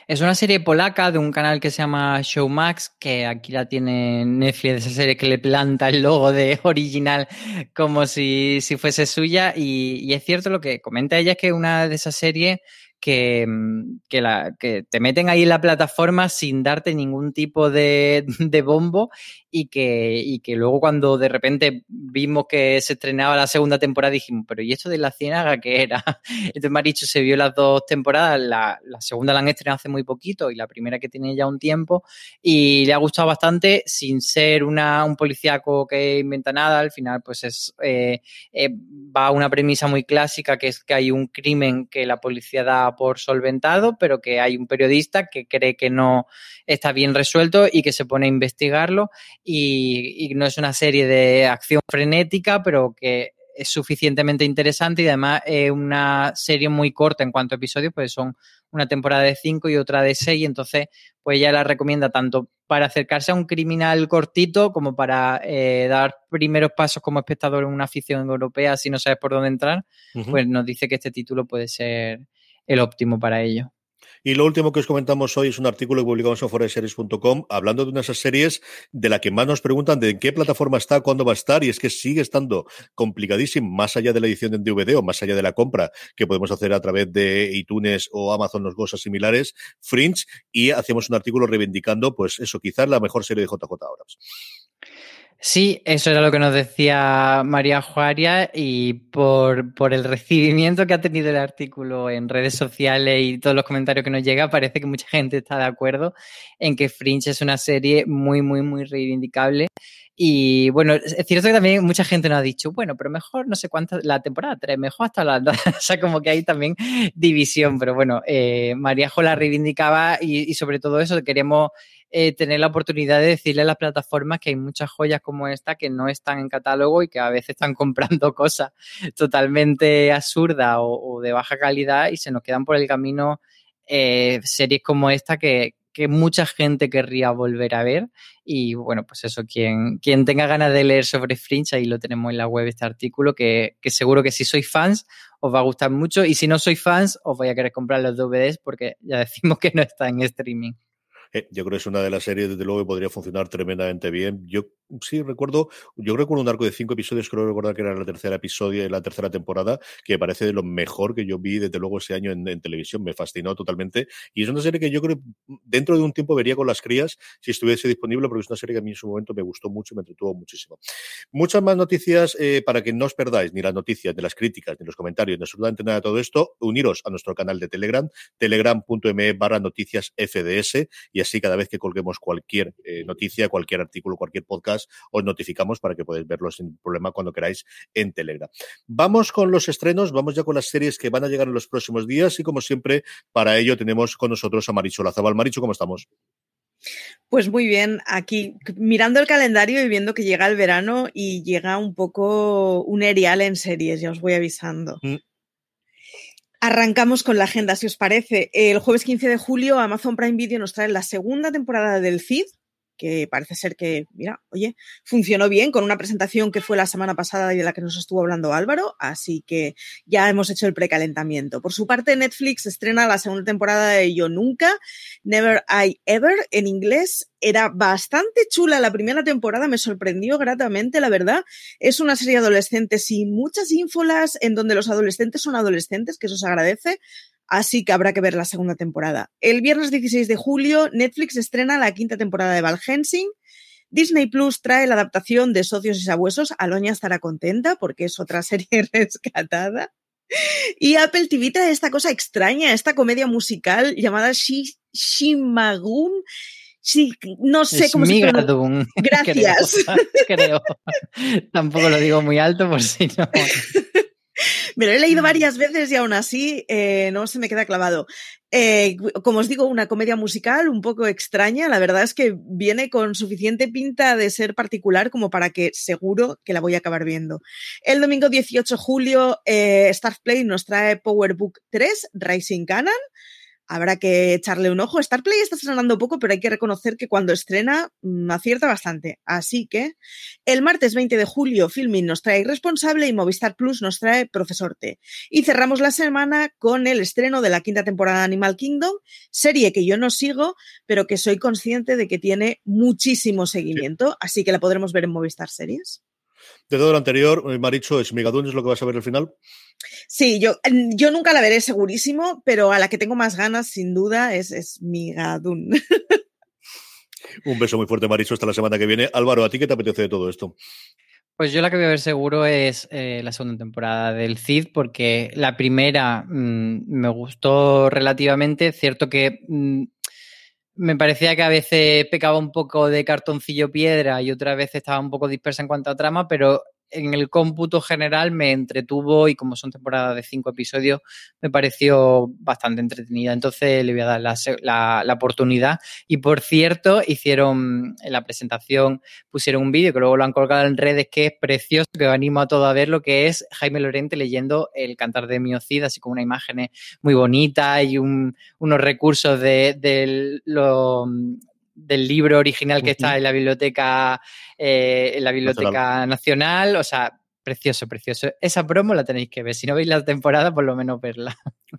Es una serie polaca de un canal que se llama Showmax, que aquí la tiene Netflix, esa serie que le planta el logo de [LAUGHS] original como si, si fuese suya. Y, y, es cierto lo que comenta ella, es que una de esas series que, mm, que, la, que te meten ahí en la plataforma sin darte ningún tipo de, [LAUGHS] de bombo y que, y que luego cuando de repente vimos que se estrenaba la segunda temporada dijimos, pero ¿y esto de la ciénaga qué era? [LAUGHS] Entonces Marichu se vio las dos temporadas, la, la, segunda la han estrenado hace muy poquito y la primera que tiene ya un tiempo y le ha gustado bastante sin ser una, un policíaco que inventa nada, al final pues es eh, eh, va a una premisa muy clásica que es que hay un crimen que la policía da por solventado, pero que hay un periodista que cree que no está bien resuelto y que se pone a investigarlo y, y no es una serie de acción frenética, pero que es suficientemente interesante y además es una serie muy corta en cuanto a episodios, pues son una temporada de cinco y otra de seis, entonces pues ella la recomienda tanto para acercarse a un criminal cortito como para eh, dar primeros pasos como espectador en una afición europea si no sabes por dónde entrar, uh -huh. pues nos dice que este título puede ser el óptimo para ello. Y lo último que os comentamos hoy es un artículo que publicamos en foreseries.com hablando de una de esas series de la que más nos preguntan de en qué plataforma está, cuándo va a estar, y es que sigue estando complicadísimo, más allá de la edición en DVD o más allá de la compra que podemos hacer a través de iTunes o Amazon, los cosas similares, Fringe, y hacemos un artículo reivindicando, pues eso, quizás la mejor serie de JJ ahora. Sí, eso era lo que nos decía María Juaria y por, por, el recibimiento que ha tenido el artículo en redes sociales y todos los comentarios que nos llega, parece que mucha gente está de acuerdo en que Fringe es una serie muy, muy, muy reivindicable. Y bueno, es cierto que también mucha gente nos ha dicho, bueno, pero mejor no sé cuántas, la temporada 3, mejor hasta la... [LAUGHS] o sea, como que hay también división, pero bueno, eh, María Jo reivindicaba y sobre todo eso, queremos eh, tener la oportunidad de decirle a las plataformas que hay muchas joyas como esta que no están en catálogo y que a veces están [LAUGHS] comprando cosas totalmente absurdas o, de baja calidad y se nos quedan por el camino eh, series como esta que, que mucha gente querría volver a ver. Y bueno, pues eso, quien, quien tenga ganas de leer sobre Fringe, ahí lo tenemos en la web este artículo, que, que seguro que si sois fans os va a gustar mucho. Y si no sois fans, os voy a querer comprar los DVDs porque ya decimos [LAUGHS] que no está en streaming. Eh, yo creo que es una de las series, desde luego, que podría funcionar tremendamente bien. Yo sí recuerdo, yo recuerdo un arco de cinco episodios, creo recordar que era la tercera episodio, la tercera temporada, que me parece de lo mejor que yo vi desde luego ese año en, en, televisión, me fascinó totalmente. Y es una serie que yo creo dentro de un tiempo vería con las crías si estuviese disponible, porque es una serie que a mí en su momento me gustó mucho y me entretuvo muchísimo. Muchas más noticias eh, para que no os perdáis ni las noticias, ni las críticas, ni los comentarios, ni absolutamente nada de todo esto, uniros a nuestro canal de Telegram, telegram.me barra noticias FDS, y así cada vez que colguemos cualquier eh, noticia, cualquier artículo, cualquier podcast, os notificamos para que podáis verlo sin problema cuando queráis en Telegram. Vamos con los estrenos, vamos ya con las series que van a llegar en los próximos días y como siempre, para ello tenemos con nosotros a Maricho Lazabal. Maricho, ¿cómo estamos? Pues muy bien, aquí mirando el calendario y viendo que llega el verano y llega un poco un erial en series, ya os voy avisando. Mm. Arrancamos con la agenda, si os parece. El jueves 15 de julio Amazon Prime Video nos trae la segunda temporada del CID, que parece ser que, mira, oye, funcionó bien con una presentación que fue la semana pasada y de la que nos estuvo hablando Álvaro, así que ya hemos hecho el precalentamiento. Por su parte, Netflix estrena la segunda temporada de Yo Nunca, Never I Ever, en inglés. Era bastante chula la primera temporada, me sorprendió gratamente, la verdad. Es una serie adolescente sin muchas ínfolas, en donde los adolescentes son adolescentes, que eso se agradece, así que habrá que ver la segunda temporada. El viernes 16 de julio, Netflix estrena la quinta temporada de Val Helsing. Disney Plus trae la adaptación de Socios y Sabuesos. Aloña estará contenta porque es otra [LAUGHS] serie rescatada. Y Apple TV trae esta cosa extraña, esta comedia musical llamada Shimagun. Sí, no sé es cómo se pronuncia. [LAUGHS] Gracias. Creo, [LAUGHS] creo. Tampoco lo digo muy alto por si no. Me lo he leído varias veces y aún así eh, no se me queda clavado. Eh, como os digo, una comedia musical un poco extraña. La verdad es que viene con suficiente pinta de ser particular como para que seguro que la voy a acabar viendo. El domingo 18 de julio, eh, Starplay nos trae Power Book 3, Rising Canon habrá que echarle un ojo. Starplay está estrenando poco, pero hay que reconocer que cuando estrena mmm, acierta bastante. Así que el martes 20 de julio Filmin nos trae Irresponsable y Movistar Plus nos trae Profesor T. Y cerramos la semana con el estreno de la quinta temporada de Animal Kingdom, serie que yo no sigo, pero que soy consciente de que tiene muchísimo seguimiento, así que la podremos ver en Movistar Series. De todo lo anterior, eh, Maricho, ¿es Migadun es lo que vas a ver al final? Sí, yo, yo nunca la veré segurísimo, pero a la que tengo más ganas, sin duda, es, es Migadun. [LAUGHS] Un beso muy fuerte, Maricho, hasta la semana que viene. Álvaro, ¿a ti qué te apetece de todo esto? Pues yo la que voy a ver seguro es eh, la segunda temporada del Cid, porque la primera mm, me gustó relativamente. Cierto que mm, me parecía que a veces pecaba un poco de cartoncillo piedra y otra vez estaba un poco dispersa en cuanto a trama, pero en el cómputo general me entretuvo y como son temporadas de cinco episodios, me pareció bastante entretenida. Entonces le voy a dar la, oportunidad. Y por cierto, hicieron en la presentación, pusieron un vídeo que luego lo han colgado en redes que es precioso, que os animo a todos a ver lo que es Jaime Lorente leyendo el cantar de Miocid, así como una imagen muy bonita y unos recursos de, de lo del libro original que está en la biblioteca, eh, en la biblioteca nacional. O sea, precioso, precioso. Esa promo la tenéis que ver. Si no veis la temporada, por lo menos verla.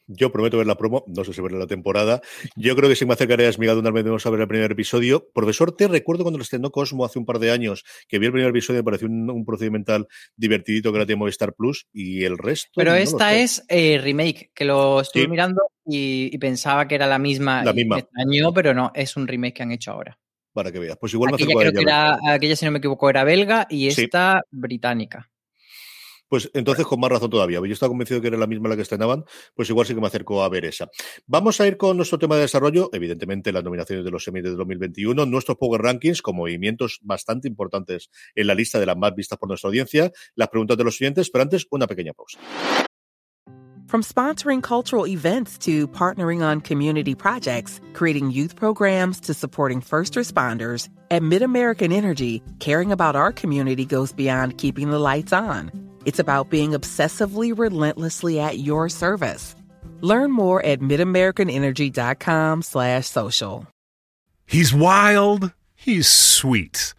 Yo prometo ver la promo, no sé si ver la temporada. Yo creo que si me acercaré a Esmigado una vez vamos a ver el primer episodio. Profesor, te recuerdo cuando lo estrenó Cosmo hace un par de años, que vi el primer episodio, me pareció un, procedimental divertidito que era de Movistar Plus y el resto. Pero esta es eh, remake, que lo estuve mirando y, pensaba que era la misma. La misma. año, pero no, es un remake que han hecho ahora. Para que veas. Pues igual aquella me creo que era, aquella, si no me equivoco, era belga y esta británica. Pues entonces con más razón todavía. Yo estaba convencido que era la misma la que estrenaban, pues igual sí que me acerco a ver esa. Vamos a ir con nuestro tema de desarrollo, evidentemente las nominaciones de los semis de 2021, nuestros Power Rankings con movimientos bastante importantes en la lista de las más vistas por nuestra audiencia, las preguntas de los siguientes, pero antes una pequeña pausa. From sponsoring cultural events to partnering on community projects, creating youth programs to supporting first responders, at MidAmerican Energy, caring about our community goes beyond keeping the lights on. It's about being obsessively relentlessly at your service. Learn more at midamericanenergy.com slash social. He's wild. He's sweet.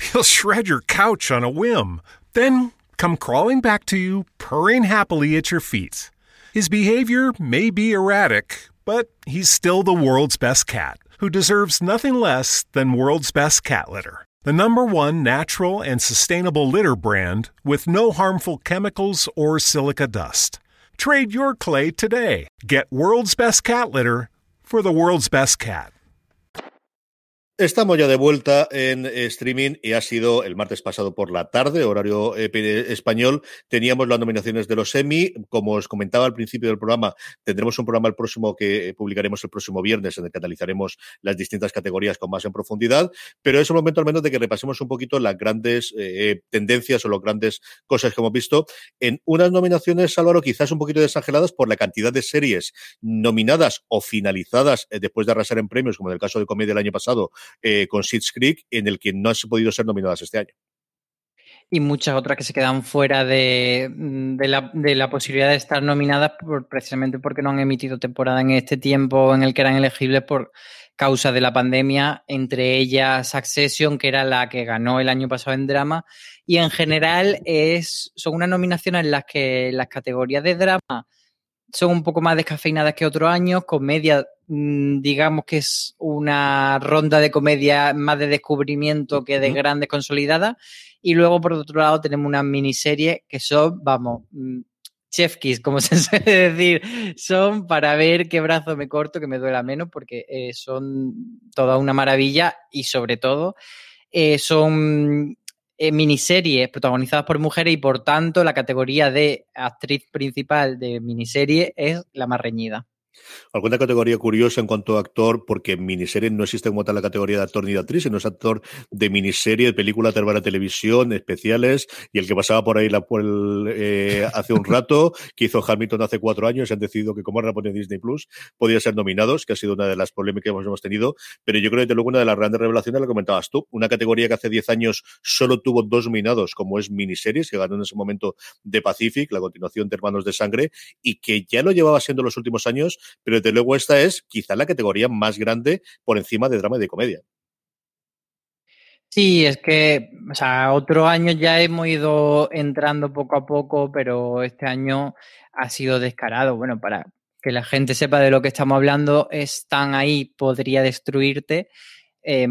He'll shred your couch on a whim, then come crawling back to you, purring happily at your feet. His behavior may be erratic, but he's still the world's best cat, who deserves nothing less than world's best cat litter. The number one natural and sustainable litter brand with no harmful chemicals or silica dust. Trade your clay today. Get world's best cat litter for the world's best cat. Estamos ya de vuelta en streaming y ha sido el martes pasado por la tarde, horario eh, español. Teníamos las nominaciones de los Emmy. Como os comentaba al principio del programa, tendremos un programa el próximo que publicaremos el próximo viernes en el que analizaremos las distintas categorías con más en profundidad. Pero es el momento al menos de que repasemos un poquito las grandes eh, tendencias o las grandes cosas que hemos visto. En unas nominaciones, Álvaro, quizás un poquito desangeladas por la cantidad de series nominadas o finalizadas eh, después de arrasar en premios, como en el caso de Comedia del año pasado eh, con Seeds Creek, en el que no han podido ser nominadas este año. Y muchas otras que se quedan fuera de, la, posibilidad de estar nominadas precisamente porque no han emitido temporada en este tiempo en el que eran elegibles por causa de la pandemia, entre ellas Succession, que era la que ganó el año pasado en drama, y en general es, son unas nominaciones en las que las categorías de drama son un poco más descafeinadas que otros años. Comedia, mm, digamos que es una ronda de comedia más de descubrimiento que de grandes consolidadas. Y luego, por otro lado, tenemos una miniserie que son, vamos, mm, chef kiss, como [LAUGHS] se suele decir, son para ver qué brazo me corto, que me duela menos, porque eh, son toda una maravilla y sobre todo eh, son eh, miniseries protagonizadas por mujeres y por tanto la categoría de actriz principal de miniserie es la más reñida. Alguna categoría curiosa en cuanto a actor, porque en miniserie no existe como tal la categoría de actor ni de actriz, sino es actor de miniserie, de película, de televisión, especiales, y el que pasaba por ahí la, por eh, hace un rato, que hizo Hamilton hace cuatro años, han decidido que como era pone Disney Plus, podía ser nominados, que ha sido una de las polémicas que hemos tenido, pero yo creo que luego una de las grandes revelaciones la comentabas tú, una categoría que hace diez años solo tuvo dos nominados, como es miniseries, que ganó en ese momento de Pacific, la continuación de Hermanos de Sangre, y que ya lo llevaba siendo los últimos años, pero desde luego esta es quizá la categoría más grande por encima de drama y de comedia. Sí, es que, o sea, otro año ya hemos ido entrando poco a poco, pero este año ha sido descarado. Bueno, para que la gente sepa de lo que estamos hablando, están ahí, podría destruirte, eh,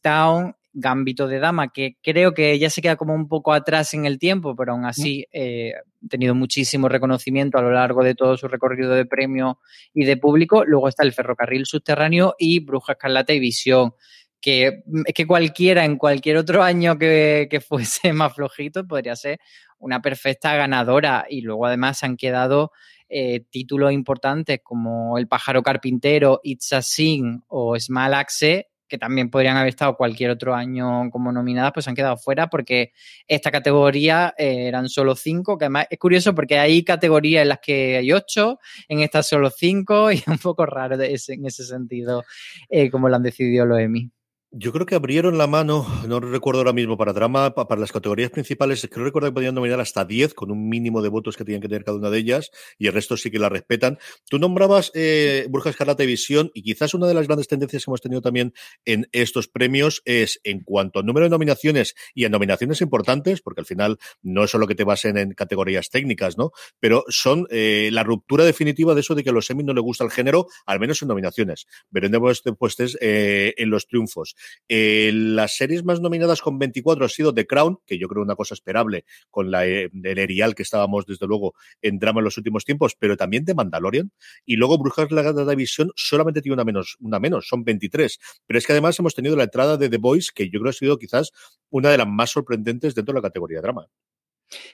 Town Gambito de Dama, que creo que ya se queda como un poco atrás en el tiempo, pero aún así eh, ha tenido muchísimo reconocimiento a lo largo de todo su recorrido de premio y de público. Luego está el Ferrocarril Subterráneo y Bruja Escarlata y Visión que es que cualquiera en cualquier otro año que, que, fuese [LAUGHS] más flojito podría ser una perfecta ganadora y luego además han quedado eh, títulos importantes como El pájaro carpintero, It's a Sing o Small Axe que también podrían haber estado cualquier otro año como nominadas, pues han quedado fuera porque esta categoría eh, eran solo cinco, que además es curioso porque hay categorías en las que hay ocho, en estas solo cinco, [LAUGHS] y es un poco raro en ese sentido eh, como lo han decidido los Emmy. Yo creo que abrieron la mano, no recuerdo ahora mismo, para drama, para las categorías principales, creo recordar que podían nominar hasta 10 con un mínimo de votos que tenían que tener cada una de ellas y el resto sí que la respetan. Tú nombrabas eh, Burja Escarlata y Visión y quizás una de las grandes tendencias que hemos tenido también en estos premios es en cuanto al número de nominaciones y en nominaciones importantes, porque al final no es solo que te basen en categorías técnicas, ¿no? Pero son eh, la ruptura definitiva de eso de que a los semis no le gusta el género, al menos en nominaciones. Veremos después eh, en los triunfos. Eh, las series más nominadas con 24 ha sido The Crown, que yo creo una cosa esperable con la, eh, el erial que estábamos desde luego en drama en los últimos tiempos, pero también de Mandalorian. Y luego Brujas la Gata División solamente tiene una menos, una menos, son 23. Pero es que además hemos tenido la entrada de The Voice, que yo creo ha sido quizás una de las más sorprendentes dentro de la categoría drama.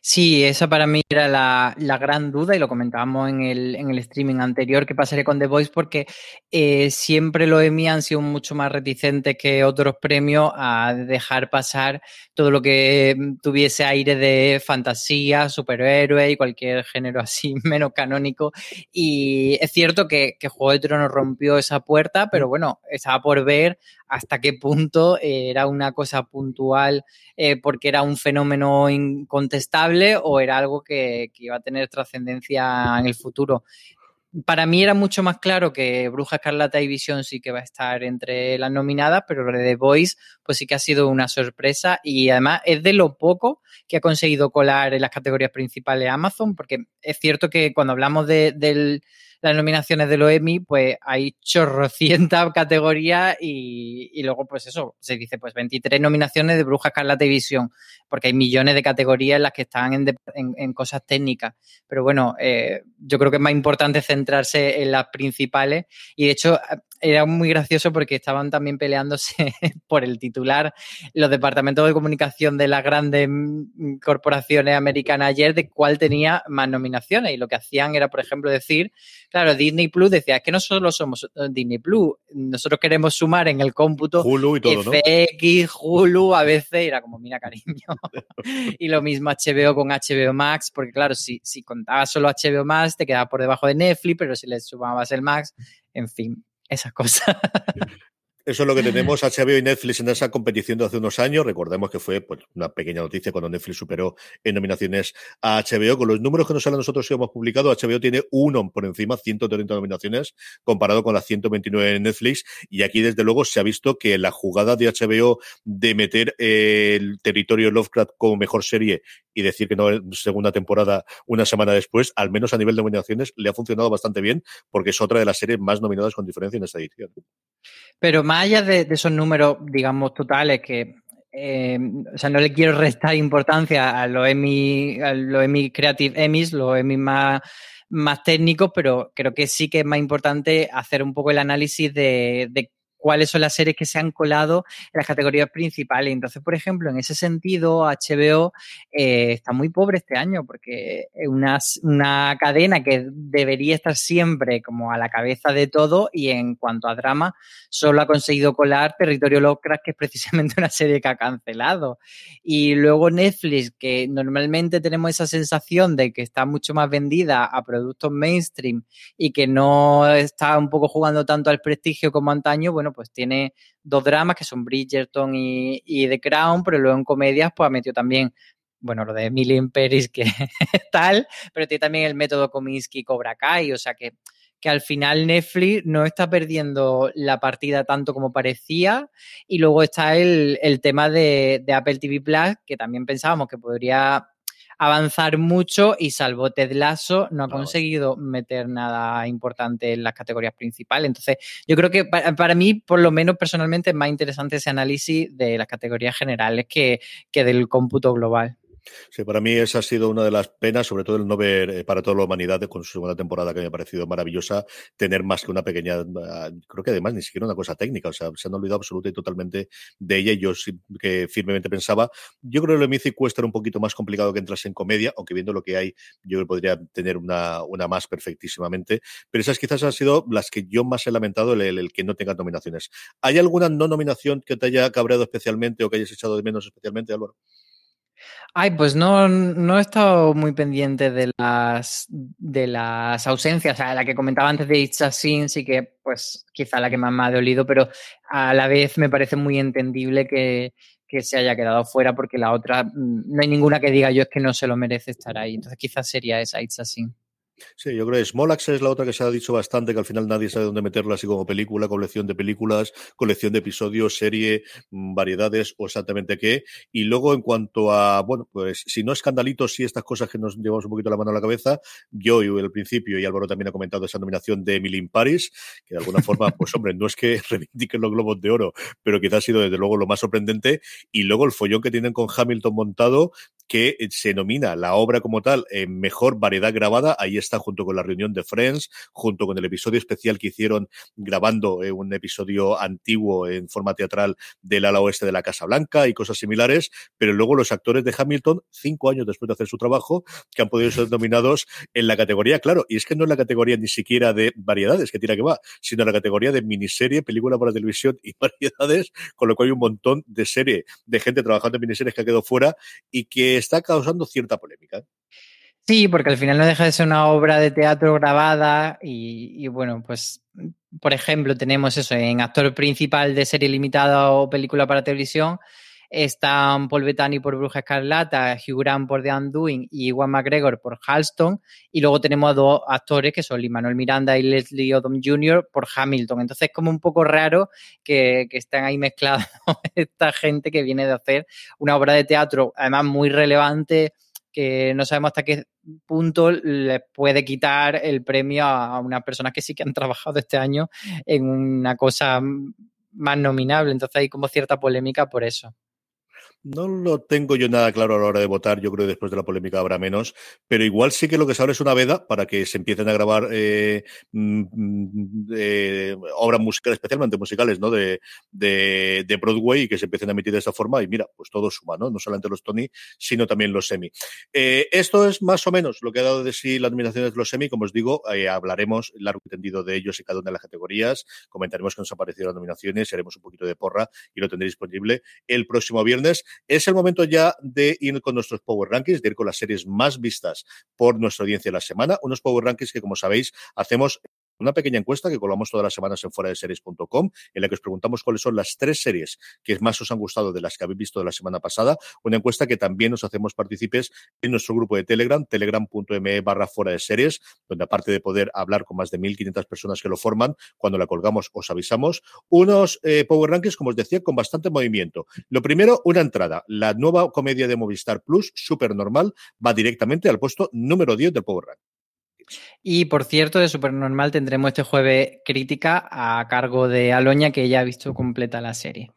Sí, esa para mí era la, la, gran duda y lo comentábamos en el, en el streaming anterior que pasaría con The Voice porque eh, siempre los Emmy han sido mucho más reticentes que otros premios a dejar pasar todo lo que tuviese aire de fantasía, superhéroe y cualquier género así [LAUGHS] menos canónico. Y es cierto que, que Juego de Tronos rompió esa puerta, pero bueno, estaba por ver hasta qué punto eh, era una cosa puntual eh, porque era un fenómeno incontestable o era algo que, iba a tener trascendencia en el futuro. Para mí era mucho más claro que Bruja Escarlata y Visión sí que va a estar entre las nominadas, pero The Voice pues sí que ha sido una sorpresa y además es de lo poco que ha conseguido colar en las categorías principales Amazon, porque es cierto que cuando hablamos de, del las nominaciones de los Emmy, pues hay chorrocientas [LAUGHS] categorías y, y, luego, pues eso, se dice, pues 23 nominaciones de Bruja la televisión porque hay millones de categorías en las que están en, en, en cosas técnicas. Pero bueno, eh, yo creo que es más importante centrarse en las principales y de hecho era muy gracioso porque estaban también peleándose [LAUGHS] por el titular. Los departamentos de comunicación de las grandes mm, corporaciones americanas ayer de cuál tenía más nominaciones. Y lo que hacían era, por ejemplo, decir, claro, Disney Plus decía, es que no solo somos eh, Disney Plus, nosotros queremos sumar en el cómputo Hulu y todo, FX, Hulu, a veces era como, mira, cariño. [LAUGHS] y lo mismo HBO con HBO Max, porque claro, si, si contabas solo HBO Max, te quedaba por debajo de Netflix, pero si le sumabas el Max, en fin, esas cosas. [LAUGHS] Eso es lo que tenemos HBO y Netflix en esa competición de hace unos años. Recordemos que fue pues, una pequeña noticia cuando Netflix superó en nominaciones a HBO. Con los números que nos salen nosotros que hemos publicado, HBO tiene uno por encima, 130 nominaciones, comparado con las 129 en Netflix. Y aquí, desde luego, se ha visto que la jugada de HBO de meter el territorio Lovecraft como mejor serie y decir que no es segunda temporada una semana después, al menos a nivel de nominaciones, le ha funcionado bastante bien, porque es otra de las series más nominadas con diferencia en esta edición. Pero más allá de, esos números, digamos, totales que eh, o sea, no le quiero restar importancia a los Emmy, a los Emmy Creative Emmys, los Emmy más, más técnicos, pero creo que sí que es más importante hacer un poco el análisis de cuáles son las series que se han colado en las categorías principales. Entonces, por ejemplo, en ese sentido, HBO eh, está muy pobre este año porque es una, una, cadena que debería estar siempre como a la cabeza de todo y en cuanto a drama, solo ha conseguido colar Territorio Lovecraft, que es precisamente [LAUGHS] una serie que ha cancelado. Y luego Netflix, que normalmente tenemos esa sensación de que está mucho más vendida a productos mainstream y que no está un poco jugando tanto al prestigio como antaño, bueno, pues tiene dos dramas que son Bridgerton y, y The Crown, pero luego en comedias pues ha metido también bueno, lo de Emily in Paris, que [LAUGHS] tal, pero tiene también el método Kominsky Cobra Kai, o sea que, que al final Netflix no está perdiendo la partida tanto como parecía. Y luego está el, el tema de, de, Apple TV Plus, que también pensábamos que podría avanzar mucho y salvo Ted Lasso no ha conseguido meter nada importante en las categorías principales. Entonces, yo creo que para, mí, por lo menos personalmente, es más interesante ese análisis de las categorías generales que, que del cómputo global. Sí, para mí esa ha sido una de las penas, sobre todo el no ver eh, para toda la humanidad con su segunda temporada que me ha parecido maravillosa, tener más que una pequeña, ah, creo que además ni siquiera una cosa técnica, o sea, se han olvidado absolutamente y totalmente de ella y yo sí que firmemente pensaba, yo creo que lo de Mythic Quest era un poquito más complicado que entrase en comedia, aunque viendo lo que hay, yo podría tener una, una más perfectísimamente, pero esas quizás han sido las que yo más he lamentado el, el que no tengan nominaciones. ¿Hay alguna no nominación que te haya cabreado especialmente o que hayas echado de menos especialmente, Álvaro? Ay, pues no, no he estado muy pendiente de las, de las ausencias. O sea, la que comentaba antes de It's a Sin, sí que, pues, quizá la que más me ha dolido, pero a la vez me parece muy entendible que, que se haya quedado fuera, porque la otra, mm, no hay ninguna que diga yo es que no se lo merece estar ahí. Entonces, quizás sería esa It's Sin. Sí, yo creo que Smolax es la otra que se ha dicho bastante, que al final nadie sabe dónde meterla, así como película, colección de películas, colección de episodios, serie, mm, variedades o exactamente qué. Y luego, en cuanto a, bueno, pues si no escandalitos, sí estas cosas que nos llevamos un poquito la mano a la cabeza, yo y al principio, y Álvaro también ha comentado esa nominación de Emily in Paris, que de alguna forma, pues [LAUGHS] hombre, no es que reivindiquen los globos de oro, pero quizás ha sido desde luego lo más sorprendente. Y luego el follón que tienen con Hamilton montado, que se nomina la obra como tal en mejor variedad grabada. Ahí está junto con la reunión de Friends, junto con el episodio especial que hicieron grabando eh, un episodio antiguo en forma teatral del ala oeste de la Casa Blanca y cosas similares. Pero luego los actores de Hamilton, cinco años después de hacer su trabajo, que han podido ser nominados en la categoría, claro, y es que no en la categoría ni siquiera de variedades, que tira que va, sino en la categoría de miniserie, película para televisión y [LAUGHS] variedades, con lo cual hay un montón de serie de gente trabajando en miniseries que ha quedado fuera y que está causando cierta polémica. ¿eh? Sí, porque al final no deja de ser una obra de teatro grabada y, bueno, pues por ejemplo tenemos eso en actor principal de serie limitada o película para televisión están Paul Bettany por Bruja Escarlata, Hugh Grant por The Undoing y Iwan McGregor por Halston. Y luego tenemos a dos actores que son Lee Manuel Miranda y Leslie Odom Jr. por Hamilton. Entonces es como un poco raro que, que estén ahí mezclados [LAUGHS] esta gente que viene de hacer una obra de teatro, además muy relevante, que no sabemos hasta qué punto le puede quitar el premio a unas personas que sí que han trabajado este año en una cosa más nominable. Entonces hay como cierta polémica por eso. No lo tengo yo nada claro a la hora de votar, yo creo que después de la polémica habrá menos, pero igual sí que lo que se abre es una veda para que se empiecen a grabar eh, mm, eh, obras musicales, especialmente musicales, ¿no? De, de, de, Broadway y que se empiecen a emitir de esa forma y mira, pues todo suma, ¿no? No solamente los Tony, sino también los Semi. Eh, esto es más o menos lo que ha dado de sí las nominaciones de los Semi, como os digo, eh, hablaremos largo y tendido de ellos y cada una de las categorías, comentaremos que nos han parecido las nominaciones, haremos un poquito de porra y lo tendréis disponible el próximo viernes. Es el momento ya de ir con nuestros Power Rankings, de ir con las series más vistas por nuestra audiencia de la semana. Unos Power Rankings que, como sabéis, hacemos una pequeña encuesta que colamos todas las semanas en fuera de series.com, en la que os preguntamos cuáles son las tres series que más os han gustado de las que habéis visto de la semana pasada. Una encuesta que también nos hacemos partícipes en nuestro grupo de Telegram, telegram.me barra fuera de series, donde aparte de poder hablar con más de 1.500 personas que lo forman, cuando la colgamos os avisamos. Unos eh, Power Rankings, como os decía, con bastante movimiento. Lo primero, una entrada. La nueva comedia de Movistar Plus, súper normal, va directamente al puesto número 10 del Power Ranking. Y por cierto, de Supernormal tendremos este jueves crítica a cargo de Aloña, que ya ha visto completa la serie.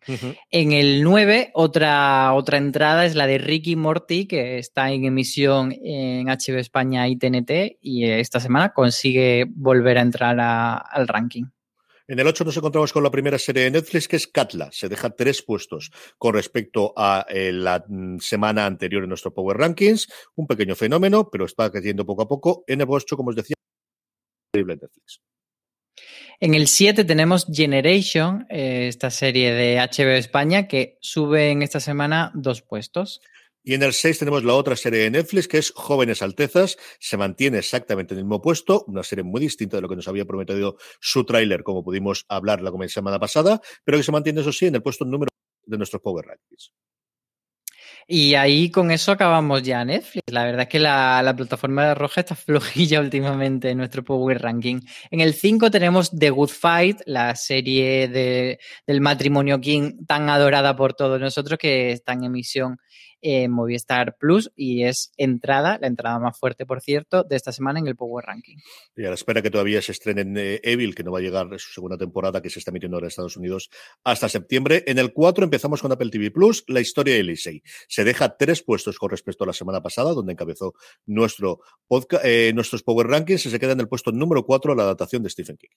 En el 9, otra, otra entrada es la de Ricky Morty, que está en emisión en HBO España y TNT, y esta semana consigue volver a entrar al ranking. En el 8 nos encontramos con la primera serie de Netflix, que es Katla. Se deja tres puestos con respecto a eh, la mm, semana anterior en nuestro Power Rankings. Un pequeño fenómeno, pero está creciendo poco a poco. En el 8, como os decía, increíble Netflix. En el 7 tenemos Generation, eh, esta serie de HBO España, que sube en esta semana dos puestos. Y en el 6 tenemos la otra serie de Netflix, que es Jóvenes Altezas. Se mantiene exactamente en el mismo puesto, una serie muy distinta de lo que nos había prometido su tráiler, como pudimos hablar la semana pasada, pero que se mantiene, eso sí, en el puesto número de nuestros Power Rankings. Y ahí con eso acabamos ya Netflix. La verdad es que la, plataforma de Roja está [LAUGHS] flojilla últimamente en nuestro Power Ranking. En el 5 tenemos The Good Fight, la serie de, del matrimonio King tan adorada por todos nosotros que está en emisión en Movistar Plus y es entrada, la entrada más fuerte, por cierto, de esta semana en el Power Ranking. Y a la espera que todavía se estrene en eh, Evil, que no va a llegar su segunda temporada, que se está emitiendo en Estados Unidos hasta septiembre. En el 4 empezamos con Apple TV Plus, la historia de Elisei. Se deja tres puestos con respecto a la semana pasada, donde encabezó nuestro podcast, eh, nuestros Power Rankings, y se queda en el puesto número 4 la adaptación de Stephen King.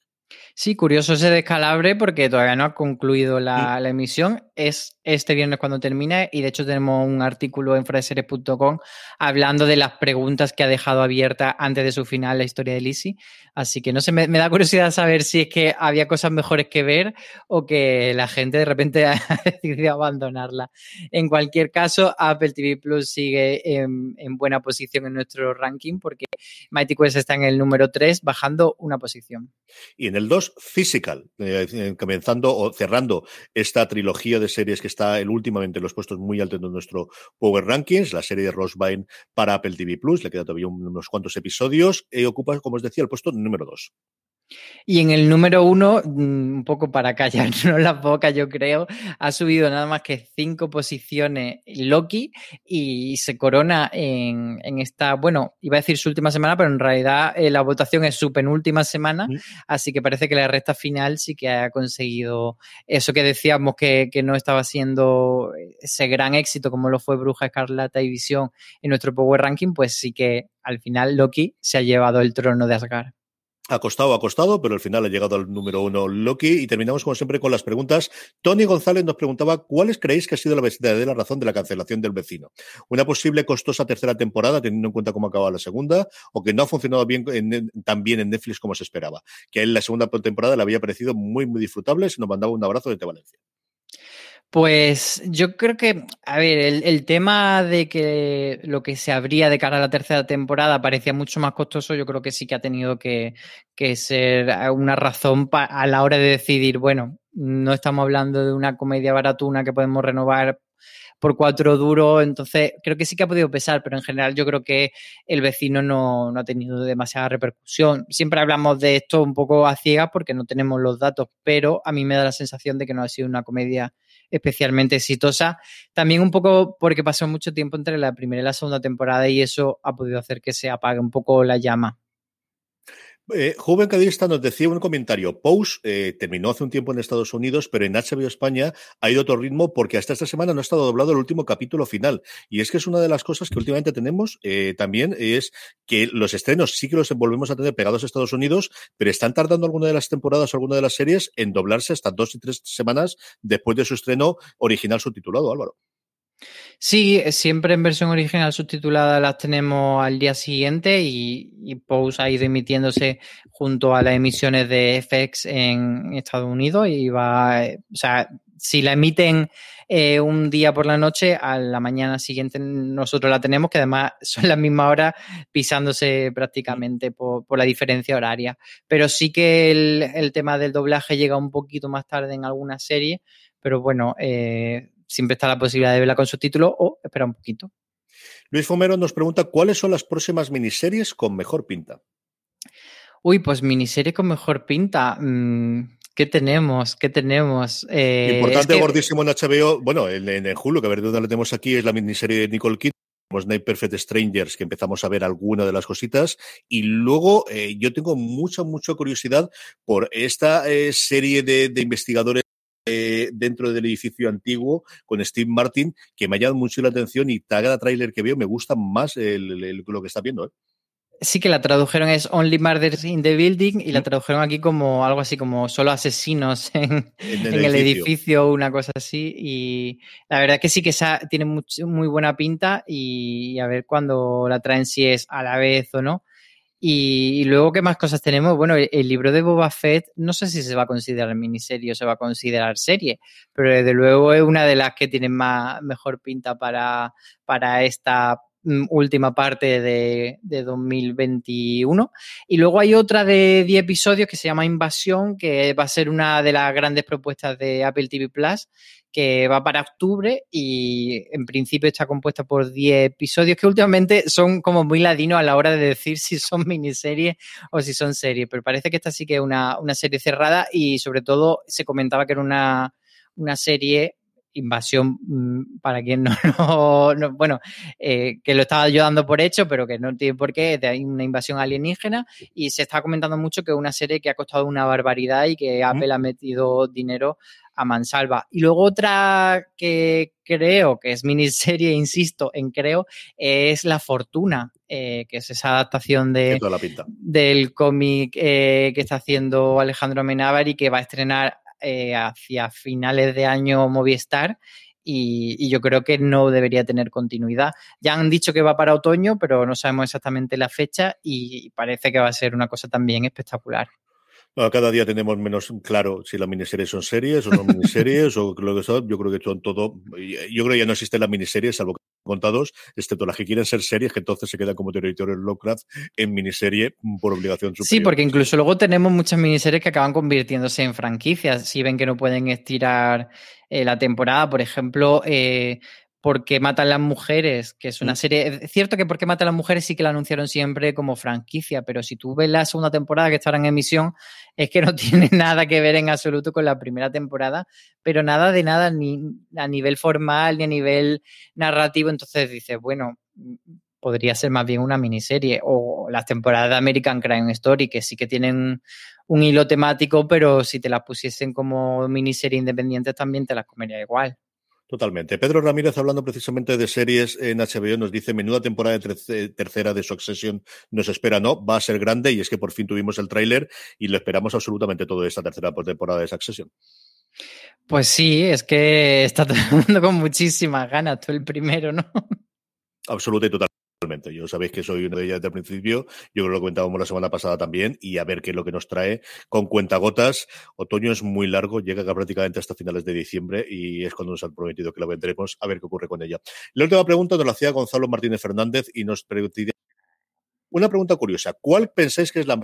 Sí, curioso ese descalabre porque todavía no ha concluido la, la emisión. Es este viernes cuando termine y de hecho tenemos un artículo en fraseres.com hablando de las preguntas que ha dejado abierta antes de su final la historia de Lizzie. Así que no sé, me, da curiosidad saber si es que había cosas mejores que ver o que la gente de repente [LAUGHS] ha decidido abandonarla. En cualquier caso, Apple TV Plus sigue en, buena posición en nuestro ranking porque Mighty Quest está en el número 3, bajando una posición. Y en el 2, Physical, eh, comenzando o cerrando esta trilogía de series que está el, últimamente en los puestos muy altos de nuestro Power Rankings, la serie de Rosebine para Apple TV Plus, le queda todavía unos cuantos episodios, y ocupa, como os decía, el puesto número dos. Y en el número uno, mm, un poco para callarnos [LAUGHS] la boca, yo creo, ha subido nada más que cinco posiciones Loki y se corona en, esta, bueno, iba a decir su última semana, pero en realidad eh, la votación es su penúltima semana, así que parece que la recta final sí que ha conseguido eso que decíamos que, que, no estaba siendo ese gran éxito como lo fue Bruja Escarlata y Visión en nuestro Power Ranking, pues sí que al final Loki se ha llevado el trono de Asgard. Ha costado, ha costado, pero al final ha llegado al número uno Loki. Y terminamos, como siempre, con las preguntas. Tony González nos preguntaba cuáles creéis que ha sido la verdadera razón de la cancelación del vecino. Una posible costosa tercera temporada, teniendo en cuenta cómo acaba la segunda, o que no ha funcionado bien tan bien en Netflix como se esperaba. Que en la segunda temporada le había parecido muy, muy disfrutable. Se nos mandaba un abrazo desde Valencia. Pues yo creo que, a ver, el, tema de que lo que se abría de cara a la tercera temporada parecía mucho más costoso, yo creo que sí que ha tenido que, ser una razón a la hora de decidir, bueno, no estamos hablando de una comedia baratuna que podemos renovar por cuatro duros, entonces creo que sí que ha podido pesar, pero en general yo creo que el vecino no, no ha tenido demasiada repercusión. Siempre hablamos de esto un poco a ciegas porque no tenemos los datos, pero a mí me da la sensación de que no ha sido una comedia especialmente exitosa. También un poco porque pasó mucho tiempo entre la primera y la segunda temporada y eso ha podido hacer que se apague un poco la llama. Eh, Joven Cadista nos decía un comentario. Pose eh, terminó hace un tiempo en Estados Unidos, pero en HBO España ha ido a otro ritmo porque hasta esta semana no ha estado doblado el último capítulo final. Y es que es una de las cosas que últimamente tenemos eh, también, es que los estrenos sí que los volvemos a tener pegados a Estados Unidos, pero están tardando alguna de las temporadas o alguna de las series en doblarse hasta dos y tres semanas después de su estreno original subtitulado, Álvaro. Sí, siempre en versión original subtitulada las tenemos al día siguiente y, y ha ido emitiéndose junto a las emisiones de FX en Estados Unidos y va, o sea, si la emiten eh, un día por la noche, a la mañana siguiente nosotros la tenemos, que además [LAUGHS] son las mismas horas pisándose prácticamente por, la diferencia horaria. Pero sí que el, tema del doblaje llega un poquito más tarde en algunas series, pero bueno, eh, siempre está la posibilidad de verla con subtítulos o espera un poquito. Luis Fomero nos pregunta cuáles son las próximas miniseries con mejor pinta. Uy, pues miniserie con mejor pinta. Mm, ¿Qué tenemos? ¿Qué tenemos? Eh, Importante, gordísimo en HBO. Bueno, en, en, Hulu, que a ver dónde la tenemos aquí, es la miniserie de Nicole Kidman. Night Perfect Strangers, que empezamos a ver alguna de las cositas. Y luego eh, yo tengo mucha, mucha curiosidad por esta eh, serie de, de investigadores eh, dentro del edificio antiguo con Steve Martin, que me ha llamado mucho la atención y cada trailer que veo me gusta más lo que está viendo. ¿eh? Sí, que la tradujeron es Only Murders in the Building y la tradujeron aquí como algo así como solo asesinos [LAUGHS] en, el, edificio. una cosa así. Y la verdad que sí que esa tiene muy buena pinta y a ver cuando la traen si es a la vez o no. Y, luego, ¿qué más cosas tenemos? Bueno, el, libro de Boba Fett, no sé si se va a considerar miniserie o se va a considerar serie, pero desde luego es una de las que tiene más, mejor pinta para, para esta última parte de, de, 2021. Y luego hay otra de 10 episodios que se llama Invasión, que va a ser una de las grandes propuestas de Apple TV Plus, que va para octubre y en principio está compuesta por 10 episodios que últimamente son como muy ladinos a la hora de decir si son miniseries o si son series, pero parece que esta sí que es una, serie cerrada y sobre todo se comentaba que era una, una serie invasión, mm, para quien [LAUGHS] no, bueno, eh, que lo estaba yo dando por hecho, pero que no tiene por qué, hay una invasión alienígena. Y se está comentando mucho que es una serie que ha costado una barbaridad y que Apple ha metido dinero a mansalva. Y luego otra que creo que es miniserie, [LAUGHS] insisto en creo, es La Fortuna, eh, que es esa adaptación de, del cómic eh, que está haciendo Alejandro Amenábar y que va a estrenar eh, hacia finales de año Movistar. Y, yo creo que no debería tener continuidad. Ya han dicho que va para otoño, pero no sabemos exactamente la fecha y parece que va a ser una cosa también espectacular. cada día tenemos menos claro si las miniseries son series o no [LAUGHS] miniseries o lo que son. Yo creo que son todo. Yo creo que ya no existen las miniseries, salvo que contados, excepto las que quieren ser series, que entonces se quedan como territorio Lovecraft en miniserie por obligación superior. Sí, porque incluso luego tenemos muchas miniseries que acaban convirtiéndose en franquicias, si ven que no pueden estirar eh, la temporada. Por ejemplo, eh, porque matan las mujeres, que es una mm. serie. Es cierto que porque matan las mujeres sí que la anunciaron siempre como franquicia, pero si tú ves la segunda temporada que estará en emisión, es que no [LAUGHS] tiene nada que ver en absoluto con la primera temporada, pero nada de nada, ni a nivel formal ni a nivel narrativo. Entonces dices, bueno, podría ser más bien una miniserie. O las temporadas de American Crime Story, que sí que tienen un hilo temático, pero si te las pusiesen como miniserie independiente también te las comería igual. Totalmente. Pedro Ramírez, hablando precisamente de series en HBO, nos dice, menuda temporada de tercera de Succession nos espera, ¿no? Va a ser grande y es que por fin tuvimos el tráiler y lo esperamos absolutamente todo esta tercera temporada de Succession. Pues sí, es que está [LAUGHS] todo con muchísimas ganas, tú el primero, ¿no? Absoluta y total. Totalmente. Yo sabéis que soy una de ellas desde el principio. Yo creo que lo comentábamos la semana pasada también. Y a ver qué es lo que nos trae con cuentagotas. Otoño es muy largo, llega prácticamente hasta finales de diciembre y es cuando nos han prometido que lo vendremos a ver qué ocurre con ella. La última pregunta nos la hacía Gonzalo Martínez Fernández y nos preguntaría una pregunta curiosa. ¿Cuál pensáis que es la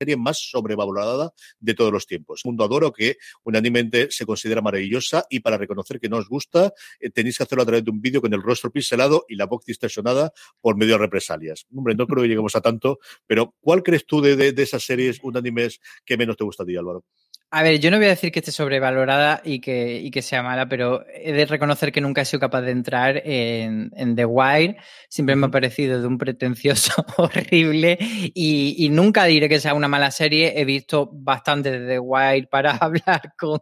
serie más sobrevalorada de todos los tiempos. Mundo Adoro, que unanimemente se considera maravillosa y para reconocer que no os gusta, eh, tenéis que hacerlo a través de un vídeo con el rostro pixelado y la voz distorsionada por medio de represalias. Hombre, no creo que lleguemos a tanto, pero ¿cuál crees tú de, de, de esas series unánimes que menos te gusta a ti, Álvaro? A ver, yo no voy a decir que esté sobrevalorada y que, y que sea mala, pero he de reconocer que nunca he sido capaz de entrar en, en The Wire. Siempre me ha parecido de un pretencioso [LAUGHS] horrible y, y, nunca diré que sea una mala serie. He visto bastante de The Wire para [LAUGHS] hablar con,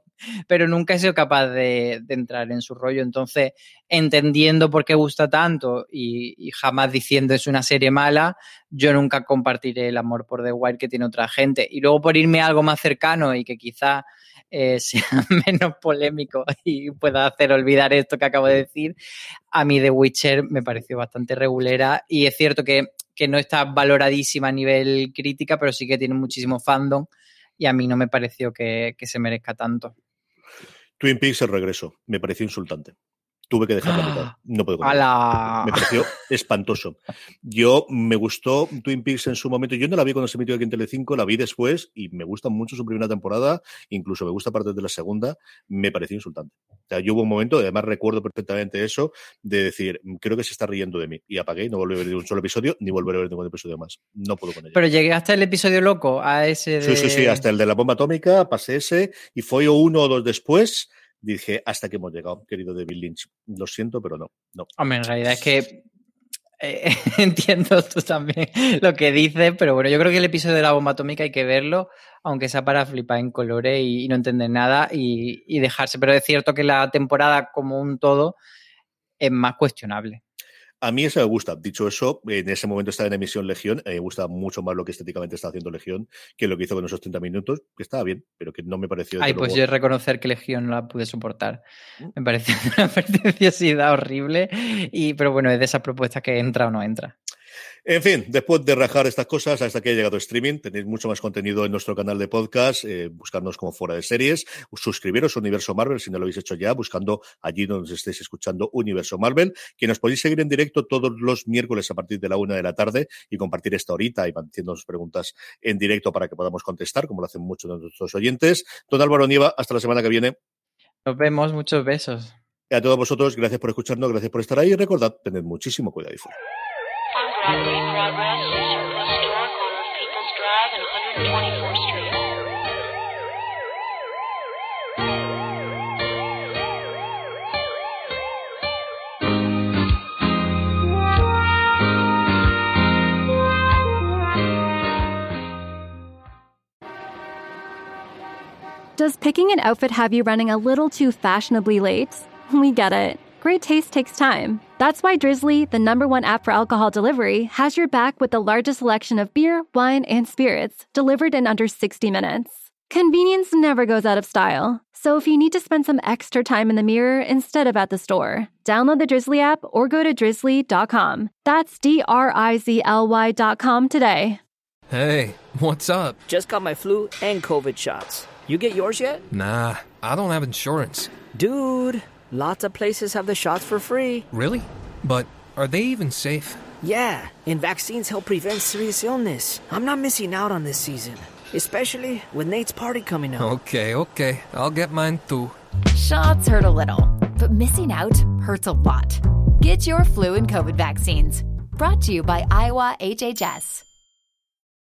pero nunca he sido capaz de, de entrar en su rollo. Entonces, entendiendo por qué gusta tanto y, y, jamás diciendo es una serie mala, yo nunca compartiré el amor por The Wire que tiene otra gente. Y luego por irme a algo más cercano y que quizá eh, [LAUGHS] sea menos polémico y pueda hacer olvidar esto que acabo de decir, a mí The Witcher me pareció bastante regulera y es cierto que, que no está valoradísima a nivel crítica, pero sí que tiene muchísimo fandom y a mí no me pareció que, que se merezca tanto. Twin Peaks el regreso, me pareció insultante tuve que dejar la mitad. No puedo Me pareció [LAUGHS] espantoso. Yo me gustó Twin Peaks en su momento. Yo no la vi cuando se emitió aquí en Telecinco, la vi después y me gusta mucho su primera temporada, incluso me gusta parte de la segunda. Me pareció insultante. O sea, yo hubo un momento, además recuerdo perfectamente eso, de decir, creo que se está riendo de mí. Y apagué y no volví a ver un solo episodio, ni volveré a ver ningún episodio más. No puedo con ella. Pero llegué hasta el episodio loco, a ese de... Sí, sí, sí, hasta el de la bomba atómica, pasé ese, y fue uno o dos después dije, hasta que hemos llegado, querido David Lynch. Lo siento, pero no. no. Hombre, en realidad es que eh, [LAUGHS] entiendo tú también lo que dices, pero bueno, yo creo que el episodio de la bomba atómica hay que verlo, aunque sea para flipar en colores y, no entender nada y, y, dejarse. Pero es cierto que la temporada como un todo es más cuestionable. A mí eso me gusta. Dicho eso, en ese momento estaba en emisión Legión. me gusta mucho más lo que estéticamente está haciendo Legión que lo que hizo con esos 30 minutos, que estaba bien, pero que no me pareció. Ay, pues yo reconocer que Legión no la pude soportar. Mm. Me pareció [LAUGHS] una pretenciosidad horrible. Y, pero bueno, es de esas propuestas que entra o no entra. En fin, después de rajar estas cosas, hasta que ha llegado streaming, tenéis mucho más contenido en nuestro canal de podcast, eh, buscarnos como fuera de series, suscribiros a Universo Marvel si no lo habéis hecho ya, buscando allí donde estéis escuchando Universo Marvel, que nos podéis seguir en directo todos los miércoles a partir de la una de la tarde y compartir esta horita y haciéndonos preguntas en directo para que podamos contestar, como lo hacen muchos de nuestros oyentes. Don Álvaro Nieva, hasta la semana que viene. Nos vemos, muchos besos. Y a todos vosotros, gracias por escucharnos, gracias por estar ahí y recordad, tened muchísimo cuidado y fuera. Broadway Progress the store corner of Peoples Drive and 124th Street. Does picking an outfit have you running a little too fashionably late? We get it. Great taste takes time. That's why Drizzly, the number one app for alcohol delivery, has your back with the largest selection of beer, wine, and spirits delivered in under 60 minutes. Convenience never goes out of style. So if you need to spend some extra time in the mirror instead of at the store, download the Drizzly app or go to drizzly.com. That's D R I Z L Y.com today. Hey, what's up? Just got my flu and COVID shots. You get yours yet? Nah, I don't have insurance. Dude, lots of places have the shots for free. Really? But are they even safe? Yeah, and vaccines help prevent serious illness. I'm not missing out on this season, especially with Nate's party coming up. Okay, okay. I'll get mine too. Shots hurt a little, but missing out hurts a lot. Get your flu and COVID vaccines. Brought to you by Iowa HHS.